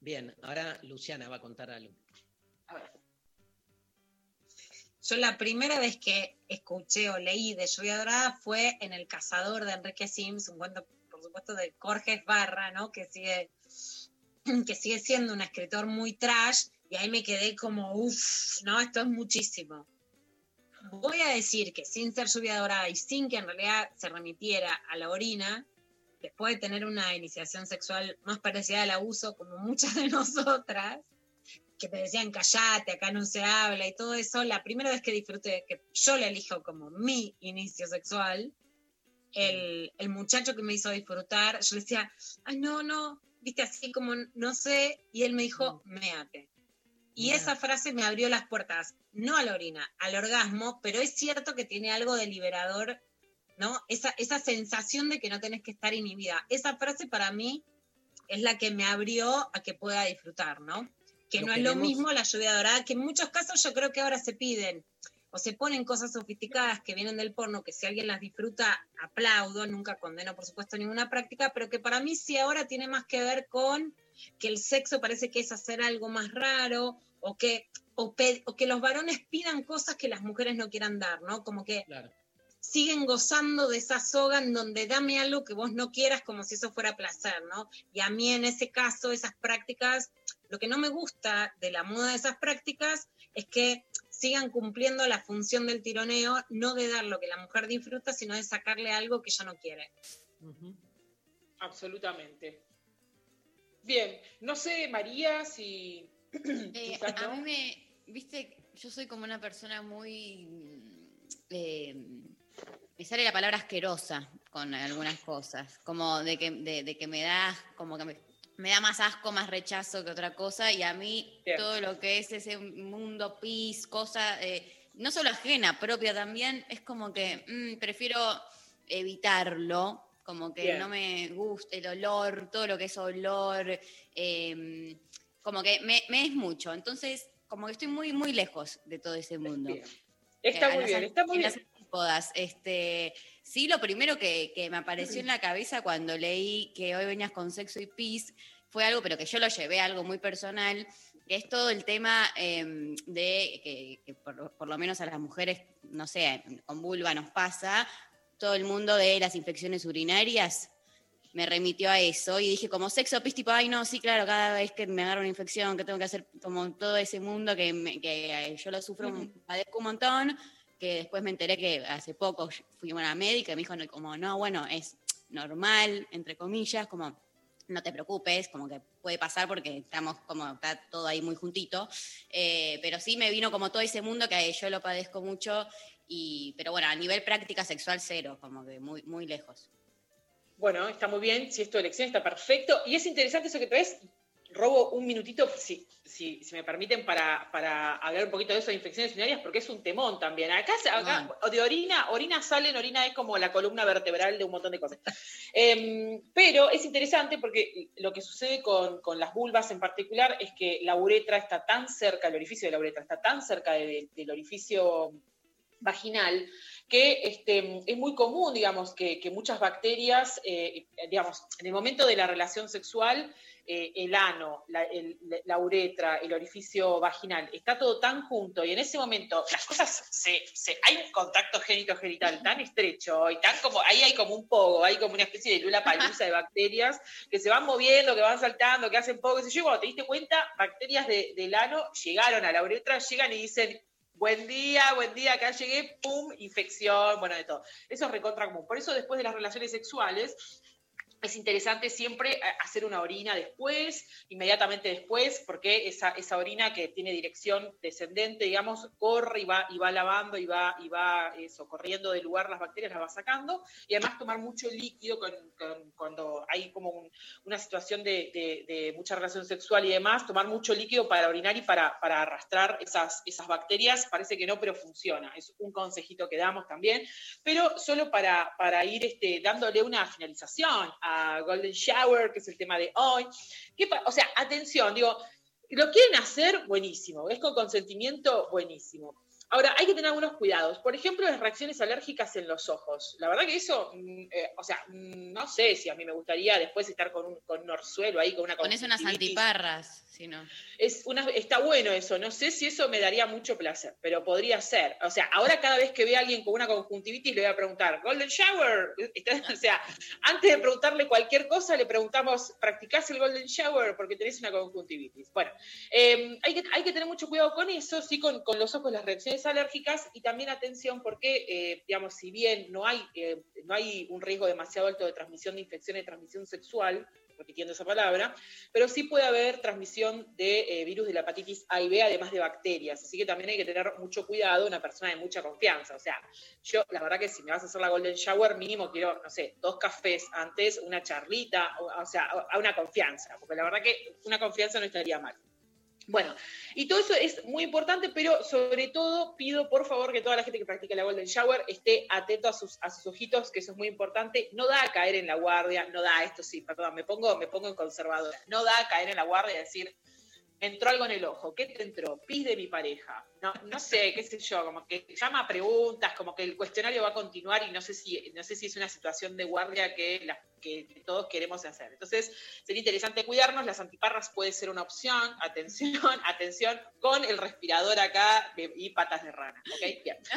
Bien, ahora Luciana va a contar algo. A ver. Yo la primera vez que escuché o leí de Lluvia Dorada fue en El Cazador de Enrique Sims, un cuento, por supuesto, de Jorge Barra, ¿no? Que sigue, que sigue siendo un escritor muy trash, y ahí me quedé como, uff, ¿no? Esto es muchísimo. Voy a decir que sin ser Lluvia Dorada y sin que en realidad se remitiera a la orina, después de tener una iniciación sexual más parecida al abuso, como muchas de nosotras, que me decían callate, acá no se habla y todo eso, la primera vez que disfruté, que yo le elijo como mi inicio sexual, el, el muchacho que me hizo disfrutar, yo le decía, ay, no, no, viste, así como no sé, y él me dijo, méate. Y Mira. esa frase me abrió las puertas, no a la orina, al orgasmo, pero es cierto que tiene algo de liberador, ¿no? Esa, esa sensación de que no tenés que estar inhibida. Esa frase para mí es la que me abrió a que pueda disfrutar, ¿no? Que Lo no es lo mismo la lluvia dorada, que en muchos casos yo creo que ahora se piden o se ponen cosas sofisticadas que vienen del porno, que si alguien las disfruta, aplaudo, nunca condeno por supuesto ninguna práctica, pero que para mí sí ahora tiene más que ver con que el sexo parece que es hacer algo más raro, o que, o, que los varones pidan cosas que las mujeres no quieran dar, ¿no? Como que Claro. siguen gozando de esa soga en donde dame algo que vos no quieras como si eso fuera placer, ¿no? Y a mí en ese caso, esas prácticas, lo que no me gusta de la moda de esas prácticas es que sigan cumpliendo la función del tironeo, no de dar lo que la mujer disfruta, sino de sacarle algo que ella no quiere. Absolutamente. Bien, no sé, María, si... Eh, a mí me, viste, yo soy como una persona muy, eh, me sale la palabra asquerosa con algunas cosas, como de que, de, de que me da, como que me, me da más asco, más rechazo que otra cosa, y a mí todo lo que es ese mundo pis, cosa, eh, no solo ajena, propia también, es como que mm, prefiero evitarlo, como que no me gusta el olor, todo lo que es olor, eh, como que me, me es mucho. Entonces, como que estoy muy, muy lejos de todo ese mundo. Está Eh, a muy bien, está muy en bien. las antípodas. Este, sí, lo primero que, que me apareció en la cabeza cuando leí que hoy venías con sexo y pis fue algo, pero que yo lo llevé a algo muy personal, que es todo el tema eh, de que, que por, por lo menos a las mujeres, no sé, con vulva nos pasa, todo el mundo de las infecciones urinarias me remitió a eso y dije como sexo pis tipo, ay no, sí, claro, cada vez que me agarro una infección, que tengo que hacer como todo ese mundo que, me- que eh, yo lo sufro, padezco un montón, que después me enteré que hace poco fui a una médica y me dijo como, no, bueno, es normal, entre comillas, como no te preocupes, como que puede pasar porque estamos como, está todo ahí muy juntito, Eh, pero sí me vino como todo ese mundo que yo lo padezco mucho, y, pero bueno, a nivel práctica sexual cero, como que muy, muy lejos. Bueno, está muy bien, si es tu elección, está perfecto. Y es interesante eso que traes. Robo un minutito, si, si, si me permiten, para, para hablar un poquito de eso de infecciones urinarias, porque es un temón también. Acá, acá de orina, orina salen, orina es como la columna vertebral de un montón de cosas. Em, pero es interesante porque lo que sucede con, con las vulvas en particular es que la uretra está tan cerca, el orificio de la uretra está tan cerca de- del orificio vaginal, que este, es muy común, digamos, que, que muchas bacterias, eh, digamos, en el momento de la relación sexual, eh, el ano, la, uretra, el orificio vaginal, está todo tan junto y en ese momento las cosas, se, hay un contacto génito-genital tan estrecho y tan como, ahí hay como un pogo, hay como una especie de lula palusa de bacterias que se van moviendo, que van saltando, que hacen qué sé yo, y cuando te diste cuenta, bacterias de- del ano llegaron a la uretra, llegan y dicen, Buen día, buen día, acá llegué, pum, infección, bueno, de todo. Eso es recontra común. Por eso después de las relaciones sexuales es interesante siempre eh, hacer una orina después, inmediatamente después, porque esa, esa orina que tiene dirección descendente, digamos, corre y va, y va lavando y va, y va eso, corriendo del lugar las bacterias, las va sacando, y además tomar mucho líquido con- con- cuando hay como un- una situación de, de- de mucha relación sexual y demás, tomar mucho líquido para orinar y para, para arrastrar esas, esas bacterias, parece que no, pero funciona, es un consejito que damos también, pero solo para, para ir este, dándole una finalización a Golden Shower, que es el tema de hoy. ¿Qué pa- o sea, atención, digo, lo quieren hacer, buenísimo, es con consentimiento, buenísimo. Ahora, hay que tener algunos cuidados. Por ejemplo, las reacciones alérgicas en los ojos. La verdad que eso, mm, eh, o sea, mm, no sé si a mí me gustaría después estar con un, con un orzuelo ahí, con una Pones unas antiparras, si no. Es una, está bueno eso, no sé si eso me daría mucho placer, pero podría ser. O sea, ahora cada vez que ve a alguien con una conjuntivitis le voy a preguntar, Golden Shower, o sea, antes de preguntarle cualquier cosa le preguntamos, ¿practicás el Golden Shower porque tenés una conjuntivitis? Bueno, eh, hay, que, hay que tener mucho cuidado con eso, sí, con, con los ojos, las reacciones alérgicas y también atención porque, eh, digamos, si bien no hay, eh, no hay un riesgo demasiado alto de transmisión de infecciones de transmisión sexual, repitiendo esa palabra, pero sí puede haber transmisión de eh, virus de la hepatitis A y B, además de bacterias. Así que también hay que tener mucho cuidado, una persona de mucha confianza. O sea, yo la verdad que si me vas a hacer la Golden Shower, mínimo quiero, no sé, dos cafés antes, una charlita, o, o sea, a una confianza, porque la verdad que una confianza no estaría mal. Bueno, y todo eso es muy importante, pero sobre todo pido por favor que toda la gente que practica la Golden Shower esté atento a sus, a sus ojitos, que eso es muy importante. No da a caer en la guardia, no da, esto sí, perdón, me pongo, me pongo en conservadora. No da a caer en la guardia y decir, entró algo en el ojo, ¿qué te entró? Pis de mi pareja. No, no sé, qué sé yo, como que llama preguntas, como que el cuestionario va a continuar y no sé si, no sé si es una situación de guardia que, que todos queremos hacer. Entonces, sería interesante cuidarnos, las antiparras puede ser una opción, atención, atención, con el respirador acá y patas de rana.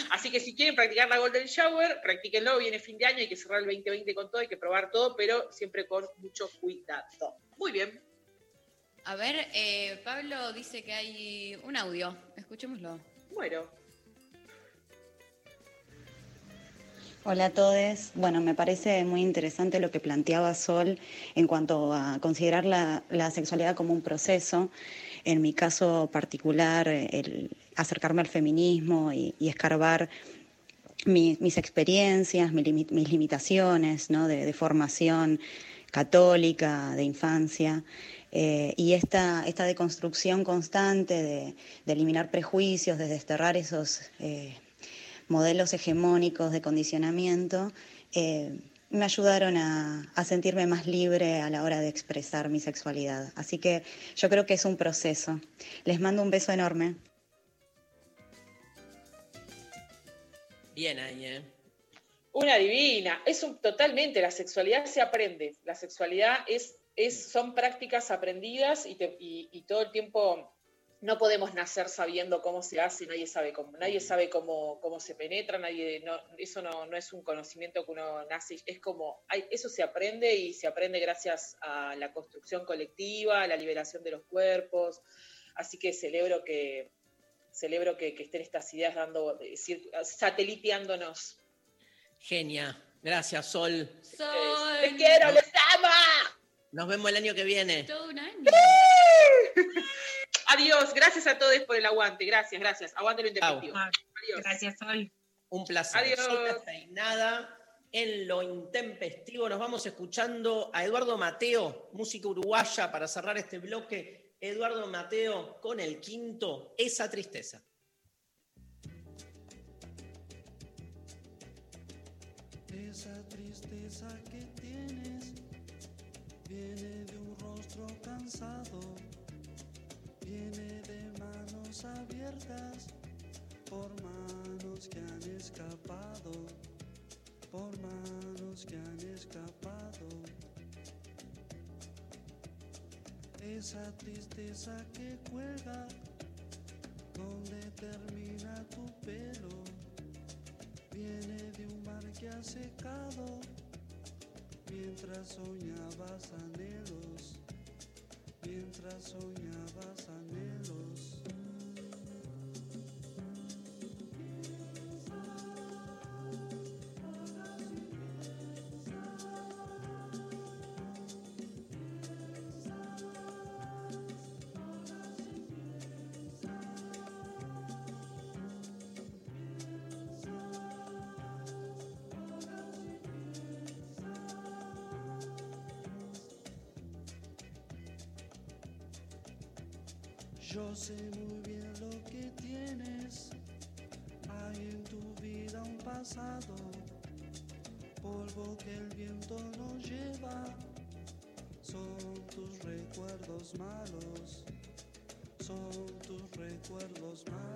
Así que si quieren practicar la Golden Shower, practíquenlo, viene fin de año, hay que cerrar el 2020 con todo, hay que probar todo, pero siempre con mucho cuidado. Muy bien. A ver, eh, Pablo dice que hay un audio. Escuchémoslo. Bueno. Hola a todos. Bueno, me parece muy interesante lo que planteaba Sol en cuanto a considerar la, la sexualidad como un proceso. En mi caso particular, el acercarme al feminismo y, y escarbar mi- mis experiencias, mi mis limitaciones ¿no? de, de formación católica, de infancia, eh, y esta, esta deconstrucción constante de, de eliminar prejuicios, de desterrar esos eh, modelos hegemónicos de condicionamiento, eh, me ayudaron a, a sentirme más libre a la hora de expresar mi sexualidad. Así que yo creo que es un proceso. Les mando un beso enorme. Bien ahí, ¿eh? Una divina. Es un, totalmente, la sexualidad se aprende. La sexualidad es, es, son prácticas aprendidas y, te- y- y todo el tiempo no podemos nacer sabiendo cómo se hace, nadie sabe cómo, nadie sabe cómo, cómo se penetra, nadie, no, eso no, no es un conocimiento que uno nace, es como, hay- eso se aprende y se aprende gracias a la construcción colectiva, a la liberación de los cuerpos, así que celebro que, celebro que, que estén estas ideas dando, sateliteándonos. Genia. Gracias, Sol. Sol. ¡Les quiero, les amo! Nos vemos el año que viene. Todo un año. Adiós, gracias a todos por el aguante, gracias, gracias. Aguante lo intempestivo. Adiós. Gracias, Sol. Un placer. Adiós. Peinada. En lo intempestivo nos vamos escuchando a Eduardo Mateo, música uruguaya, para cerrar este bloque. Eduardo Mateo con el quinto, Esa Tristeza. Esa tristeza que viene de un rostro cansado, viene de manos abiertas por manos que han escapado, por manos que han escapado. Esa tristeza que cuelga donde termina tu pelo viene de un mar que ha secado mientras soñabas anhelos, mientras soñabas anhelos. Yo sé muy bien lo que tienes, hay en tu vida un pasado, polvo que el viento no lleva, son tus recuerdos malos, son tus recuerdos malos.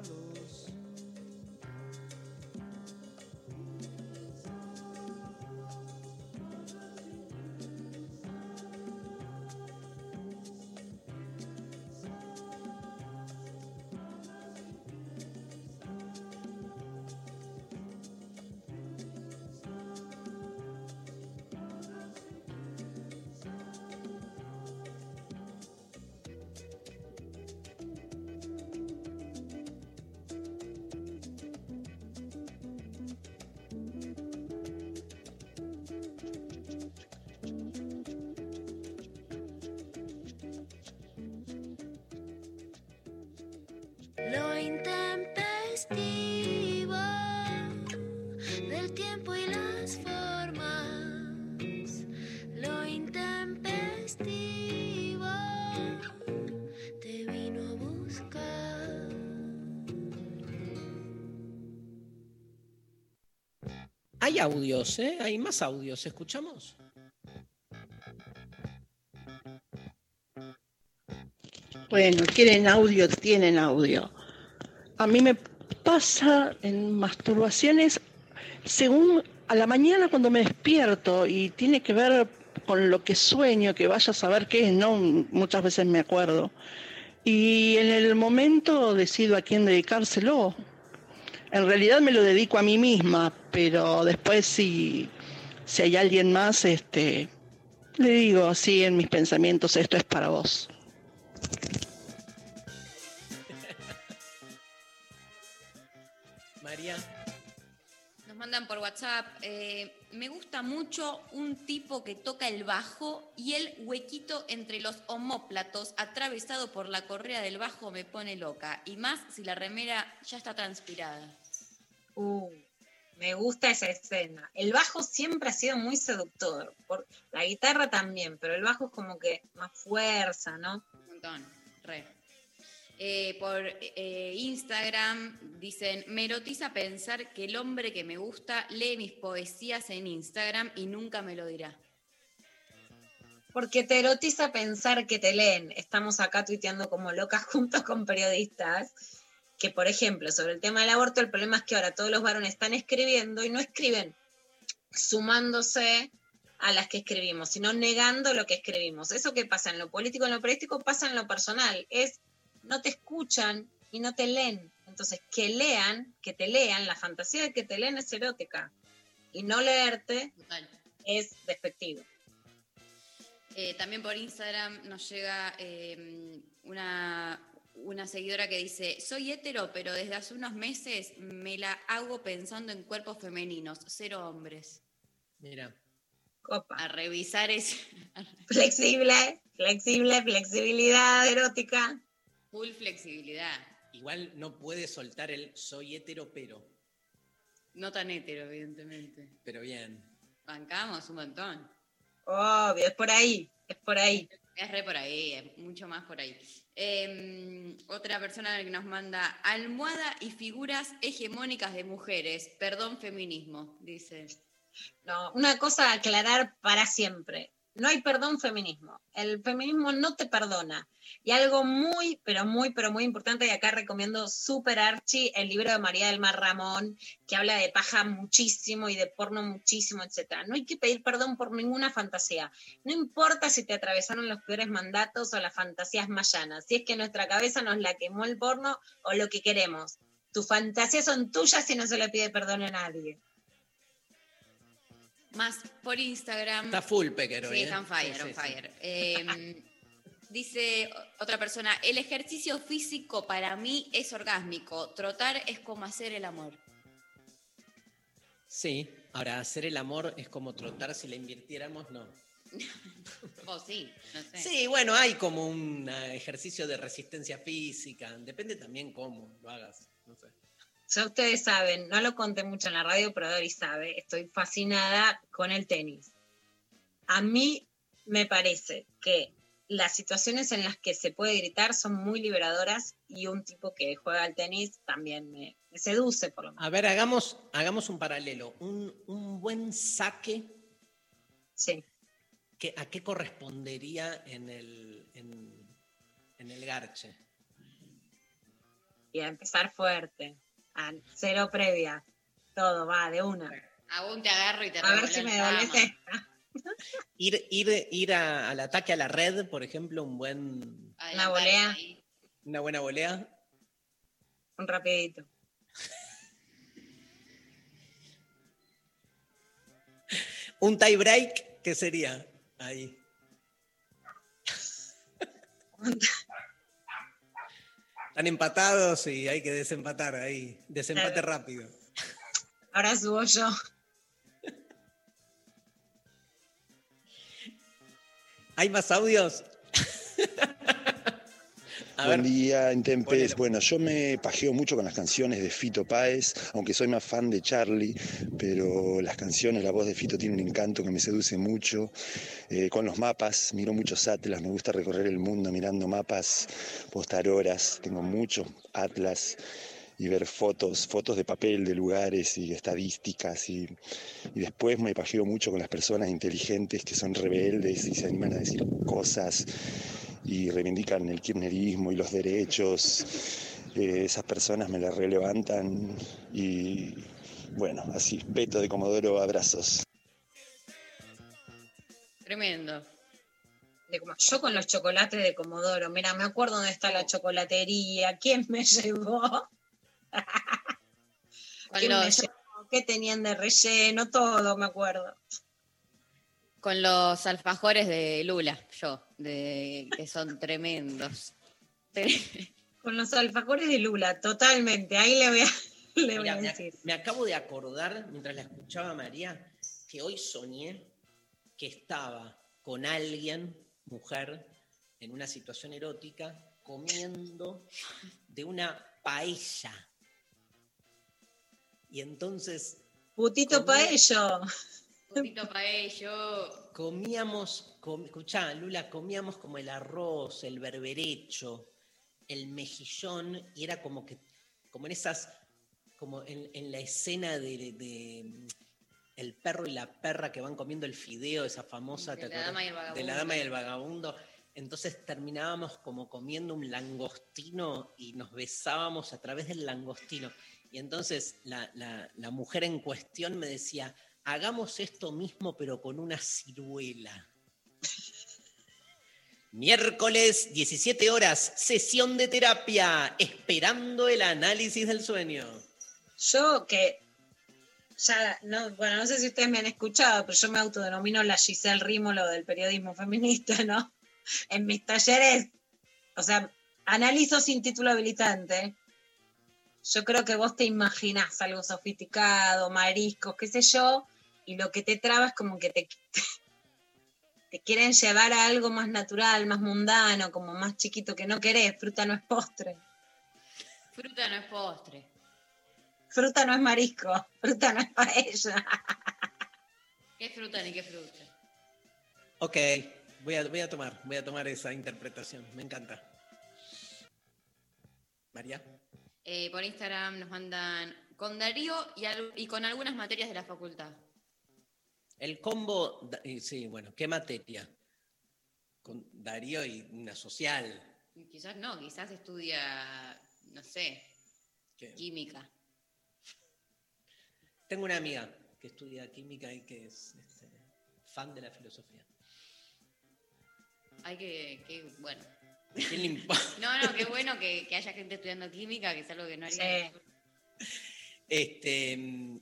Del tiempo y las formas. Lo intempestivo te vino a buscar. Hay audios, ¿eh? Hay más audios. ¿Escuchamos? Bueno, quieren audio, tienen audio. A mí me pasa en masturbaciones según a la mañana cuando me despierto y tiene que ver con lo que sueño, que vaya a saber qué es, no muchas veces me acuerdo. Y en el momento decido a quién dedicárselo. En realidad me lo dedico a mí misma, pero después si, si hay alguien más, este, le digo así en mis pensamientos, esto es para vos. Mandan por WhatsApp. eh, me gusta mucho un tipo que toca el bajo y el huequito entre los homóplatos atravesado por la correa del bajo me pone loca. Y más si la remera ya está transpirada. Uh, me gusta esa escena. El bajo siempre ha sido muy seductor. Por, la guitarra también, pero el bajo es como que más fuerza, ¿no? Un montón, re. Eh, por eh, Instagram dicen, me erotiza pensar que el hombre que me gusta lee mis poesías en Instagram y nunca me lo dirá. Porque te erotiza pensar que te leen. Estamos acá tuiteando como locas juntos con periodistas. Que, por ejemplo, sobre el tema del aborto, el problema es que ahora todos los varones están escribiendo y no escriben sumándose a las que escribimos, sino negando lo que escribimos. Eso que pasa en lo político, en lo periodístico, pasa en lo personal. Es no te escuchan y no te leen. Entonces, que lean, que te lean, la fantasía de que te leen es erótica. Y no leerte es despectivo. Eh, también por Instagram nos llega eh, una, una seguidora que dice, soy hetero, pero desde hace unos meses me la hago pensando en cuerpos femeninos, cero hombres. Mira. A revisar ese Flexible, flexible, flexibilidad erótica. Full flexibilidad. Igual no puede soltar el soy hetero, pero. No tan hetero, evidentemente. Pero bien. Bancamos un montón. Obvio, es por ahí, es por ahí. Es re por ahí, es mucho más por ahí. Eh, otra persona que nos manda almohada y figuras hegemónicas de mujeres. Perdón, feminismo, dice. No, una cosa a aclarar para siempre. No hay perdón feminismo. El feminismo no te perdona. Y algo muy, pero muy, pero muy importante, y acá recomiendo super archi el libro de María del Mar Ramón, que habla de paja muchísimo y de porno muchísimo, etc. No hay que pedir perdón por ninguna fantasía. No importa si te atravesaron los peores mandatos o las fantasías más llanas. Si es que nuestra cabeza nos la quemó el porno o lo que queremos. Tus fantasías son tuyas y no se le pide perdón a nadie. Más por Instagram. Está full Pecker hoy, Sí, ¿eh? está on fire, Sí, on sí. fire. Eh, dice otra persona, el ejercicio físico para mí es orgásmico. Trotar es como hacer el amor. Sí, ahora hacer el amor es como trotar si le invirtiéramos, no. O sí, no sé. Sí, bueno, hay como un eh, ejercicio de resistencia física, depende también cómo lo hagas, no sé. Ya ustedes saben, no lo conté mucho en la radio, pero Dori sabe, estoy fascinada con el tenis. A mí me parece que las situaciones en las que se puede gritar son muy liberadoras y un tipo que juega al tenis también me, me seduce, por lo menos. A ver, hagamos, hagamos un paralelo. Un, un buen saque. Sí. Que, ¿A qué correspondería en el, en, en el garche? Y a empezar fuerte, cero previa, todo va de una. Aún te agarro y te A ver si me esta. Ir, ir, ir a- al ataque a la red, por ejemplo, un buen, Una volea, una buena volea. un rapidito. Un tie break, ¿qué sería? Ahí. Están empatados y hay que desempatar ahí. Desempate Claro. rápido. Ahora subo yo. ¿Hay más audios? A Buen ver. día, Intempes. Bueno, yo me pajeo mucho con las canciones de Fito Páez, aunque soy más fan de Charlie, pero las canciones, la voz de Fito tiene un encanto que me seduce mucho. Eh, con los mapas, miro muchos atlas, me gusta recorrer el mundo mirando mapas, postar horas, tengo muchos atlas y ver fotos, fotos de papel de lugares y estadísticas y, y después me pajeo mucho con las personas inteligentes que son rebeldes y se animan a decir cosas y reivindican el kirchnerismo y los derechos. Eh, esas personas me las relevantan y bueno, así, Beto de Comodoro, abrazos. Tremendo. De como- yo con los chocolates de Comodoro, mira, me acuerdo dónde está la chocolatería, quién me llevó, quién me llevó, qué tenían de relleno, todo me acuerdo. Con los alfajores de Lula, yo, de, que son tremendos. Tre- Con los alfajores de Lula, totalmente, ahí le voy a, le voy Mira, a me, decir. me acabo de acordar, mientras la escuchaba María, que hoy soñé que estaba con alguien, mujer, en una situación erótica, comiendo de una paella. Y entonces Putito comía- paello. Paello. comíamos, com- escuchá, Lula, comíamos como el arroz, el berberecho, el mejillón, y era como que, como en esas, como en, en la escena de, de- de, el perro y la perra que van comiendo el fideo, esa famosa, De ¿te la dama y el De la vagabundo. dama y el vagabundo. Entonces terminábamos como comiendo un langostino y nos besábamos a través del langostino. Y entonces la, la- la mujer en cuestión me decía, hagamos esto mismo pero con una ciruela. Miércoles, 17 horas, sesión de terapia, esperando el análisis del sueño. Yo que ya, no, bueno, no sé si ustedes me han escuchado, pero yo me autodenomino la Giselle Rímolo del periodismo feminista, ¿no? En mis talleres, o sea, analizo sin título habilitante. Yo creo que vos te imaginás algo sofisticado, mariscos, qué sé yo, y lo que te traba es como que te, te quieren llevar a algo más natural, más mundano, como más chiquito que no querés. Fruta no es postre. Fruta no es postre. Fruta no es marisco. Fruta no es paella. ¿Qué fruta ni qué fruta? Ok, voy a, voy a tomar, voy a tomar esa interpretación. Me encanta. María. Eh, por Instagram nos mandan con Darío y, al- y con algunas materias de la facultad. El combo, y sí, bueno, ¿qué materia? Con Darío y una social. Quizás no, quizás estudia, no sé, ¿Qué? química. Tengo una amiga que estudia química y que es este, fan de la filosofía. Hay que, que- bueno. ¿A quién le importa? No, no, qué bueno que, que haya gente estudiando química, que es algo que no haría. Este, mm,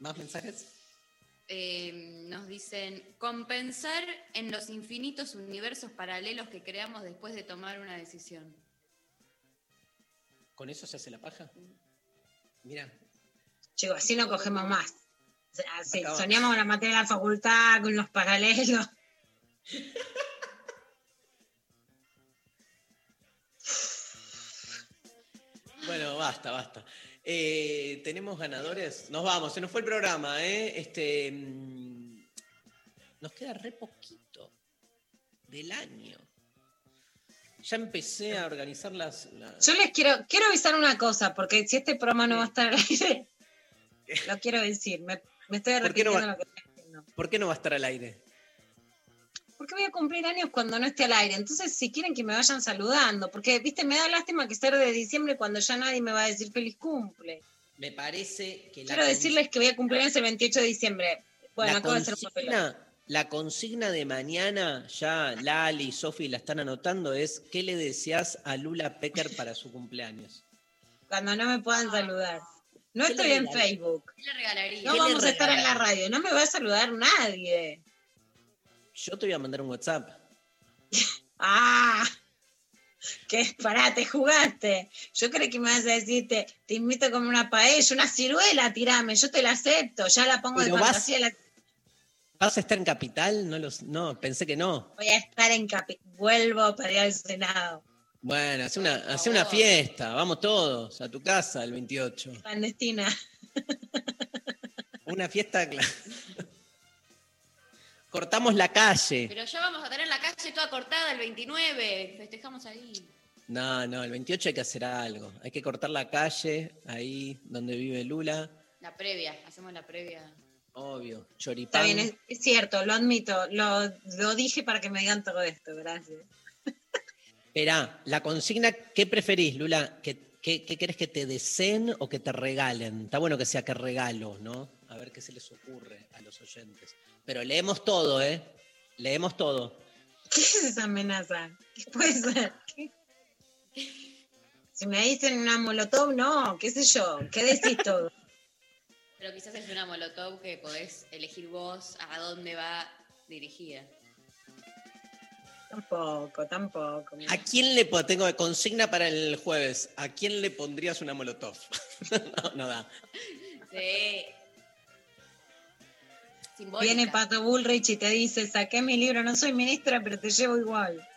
¿Más mensajes? Eh, nos dicen, compensar en los infinitos universos paralelos que creamos después de tomar una decisión. ¿Con eso se hace la paja? Mira, Chicos, así no cogemos más. O sea, sí, Acaba. soñamos con la materia de la facultad, con los paralelos. bueno, basta, basta. Eh, ¿Tenemos ganadores? Nos vamos, se nos fue el programa, ¿eh? Este, mm, nos queda re poquito del año. Ya empecé a organizar las... las- Yo les quiero, quiero avisar una cosa, porque si este programa no va a estar al aire, lo quiero decir. Me, me estoy ¿Por qué no repitiendo va- lo que estoy diciendo. ¿Por qué no va a estar al aire? Porque voy a cumplir años cuando no esté al aire. Entonces, si quieren que me vayan saludando, porque, viste, me da lástima que sea de diciembre cuando ya nadie me va a decir feliz cumple. Me parece que la Quiero decirles que voy a cumplir años el 28 de diciembre. Bueno, la acabo de hacer un consigna, la consigna de mañana, ya Lali y Sofi la están anotando, es ¿qué le deseas a Lula Pecker para su cumpleaños? Cuando no me puedan saludar. No ¿Qué estoy en? Facebook. ¿Qué le regalaría? No ¿Qué le vamos a estar en la radio. No me va a saludar nadie. Yo te voy a mandar un WhatsApp. Ah, que pará, te jugaste. Yo creo que me vas a decir, te, invito a comer una paella, una ciruela, tirame, yo te la acepto, ya la pongo de Pero vas- fantasía. la- ¿Vas a estar en Capital? No, los, no pensé que no. Voy a estar en Capi, vuelvo para ir al Senado, Bueno, hace una, hace una fiesta, vamos todos a tu casa el 28. clandestina. Una fiesta. cla- Cortamos la calle. Pero ya vamos a tener la calle toda cortada el 29. Festejamos ahí. No, no, el 28 hay que hacer algo. Hay que cortar la calle ahí donde vive Lula. La previa, hacemos la previa. Obvio, Está choripán. bien, es, es cierto, lo admito, lo, lo dije para que me digan todo esto, gracias. Esperá, la consigna, ¿qué preferís, Lula? ¿Qué, qué, qué querés que te deseen o que te regalen? Está bueno que sea que regalo, ¿no? A ver qué se les ocurre a los oyentes. Pero leemos todo, ¿eh? Leemos todo. ¿Qué es esa amenaza? ¿Qué puede ser? ¿Qué? Si me dicen una molotov, no, qué sé yo, ¿qué decís todo? Pero quizás es una molotov que podés elegir vos a dónde va dirigida. Tampoco, tampoco. ¿A quién le tengo consigna para el jueves? ¿A quién le pondrías una molotov? no, no da. Sí. Simbólica. Viene Pato Bullrich y te dice, saqué mi libro, no soy ministra, pero te llevo igual.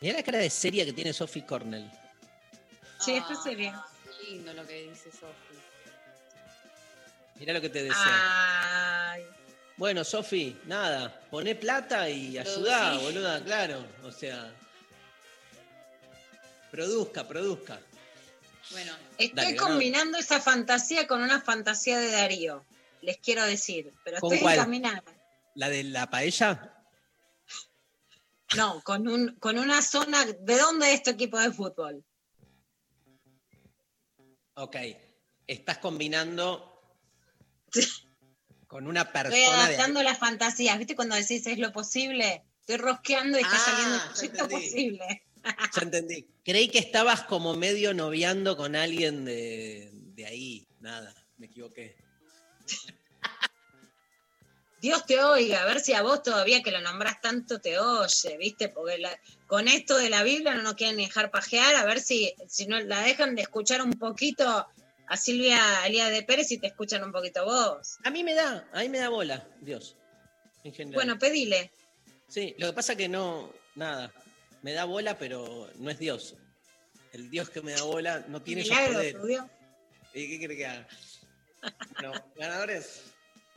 Mirá la cara de seria que tiene Sophie Cornell. Sí, esto sería. Qué lindo lo que dice Sofi. Mirá lo que te deseo. Ay, Bueno, Sofi, nada, poné plata y ayudá, Producí. boluda, claro. O sea, produzca, produzca. Bueno, estoy Dale, combinando esa fantasía con una fantasía de Darío. Les quiero decir, pero ¿Con estoy cuál? encaminada. ¿La de la paella? No, con, un, con una zona. ¿De dónde es tu equipo de fútbol? Ok, estás combinando con una Estoy persona de... adaptando las fantasías. ¿Viste cuando decís es lo posible? Estoy rosqueando y está Ah, saliendo entendí. posible. Ya entendí. Creí que estabas como medio noviando con alguien de, de ahí. Nada, me equivoqué. Dios te oiga, a ver si a vos todavía que lo nombrás tanto te oye, ¿viste? Porque la- con esto de la Biblia no nos quieren ni dejar pajear, a ver si, si no la dejan de escuchar un poquito a Silvia Elía de Pérez y te escuchan un poquito vos. A mí me da, a mí me da bola, Dios. En general. Bueno, pedile. Sí, lo que pasa que no, nada, me da bola, pero no es Dios. El Dios que me da bola no tiene esos Milagro, Dios. ¿Y qué quiere que haga? No, ganadores.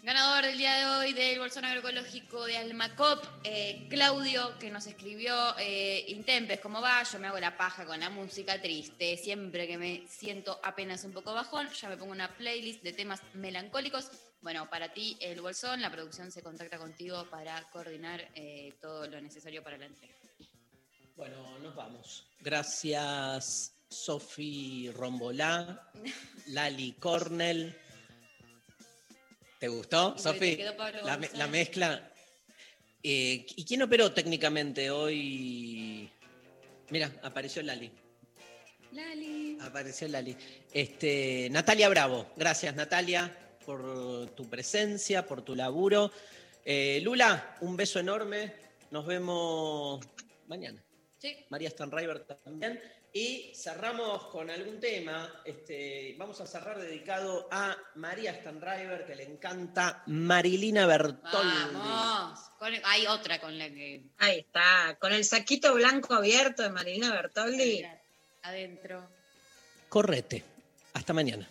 Ganador del día de hoy del Bolsón Agroecológico de Almacop, eh, Claudio, que nos escribió eh, Intempes, ¿cómo va? Yo me hago la paja con la música triste. Siempre que me siento apenas un poco bajón, ya me pongo una playlist de temas melancólicos. Bueno, para ti, el Bolsón, la producción se contacta contigo para coordinar eh, todo lo necesario para la entrega. Bueno, nos vamos. Gracias, Sofi Rombolá, Lali Cornell. ¿Te gustó, Sofi? la mezcla. Eh, ¿Y quién operó técnicamente hoy? Mira, apareció Lali. Lali. Apareció Lali. Este, Natalia Bravo. Gracias, Natalia, por tu presencia, por tu laburo. Eh, Lula, un beso enorme. Nos vemos mañana. Sí. María Stanriver también. Y cerramos con algún tema. Este, vamos a cerrar dedicado a María Stanriver, que le encanta Marilina Bertoldi. Vamos. Con- hay otra con la que Ahí está, con el saquito blanco abierto de Marilina Bertoldi. adentro. Correte. Hasta mañana.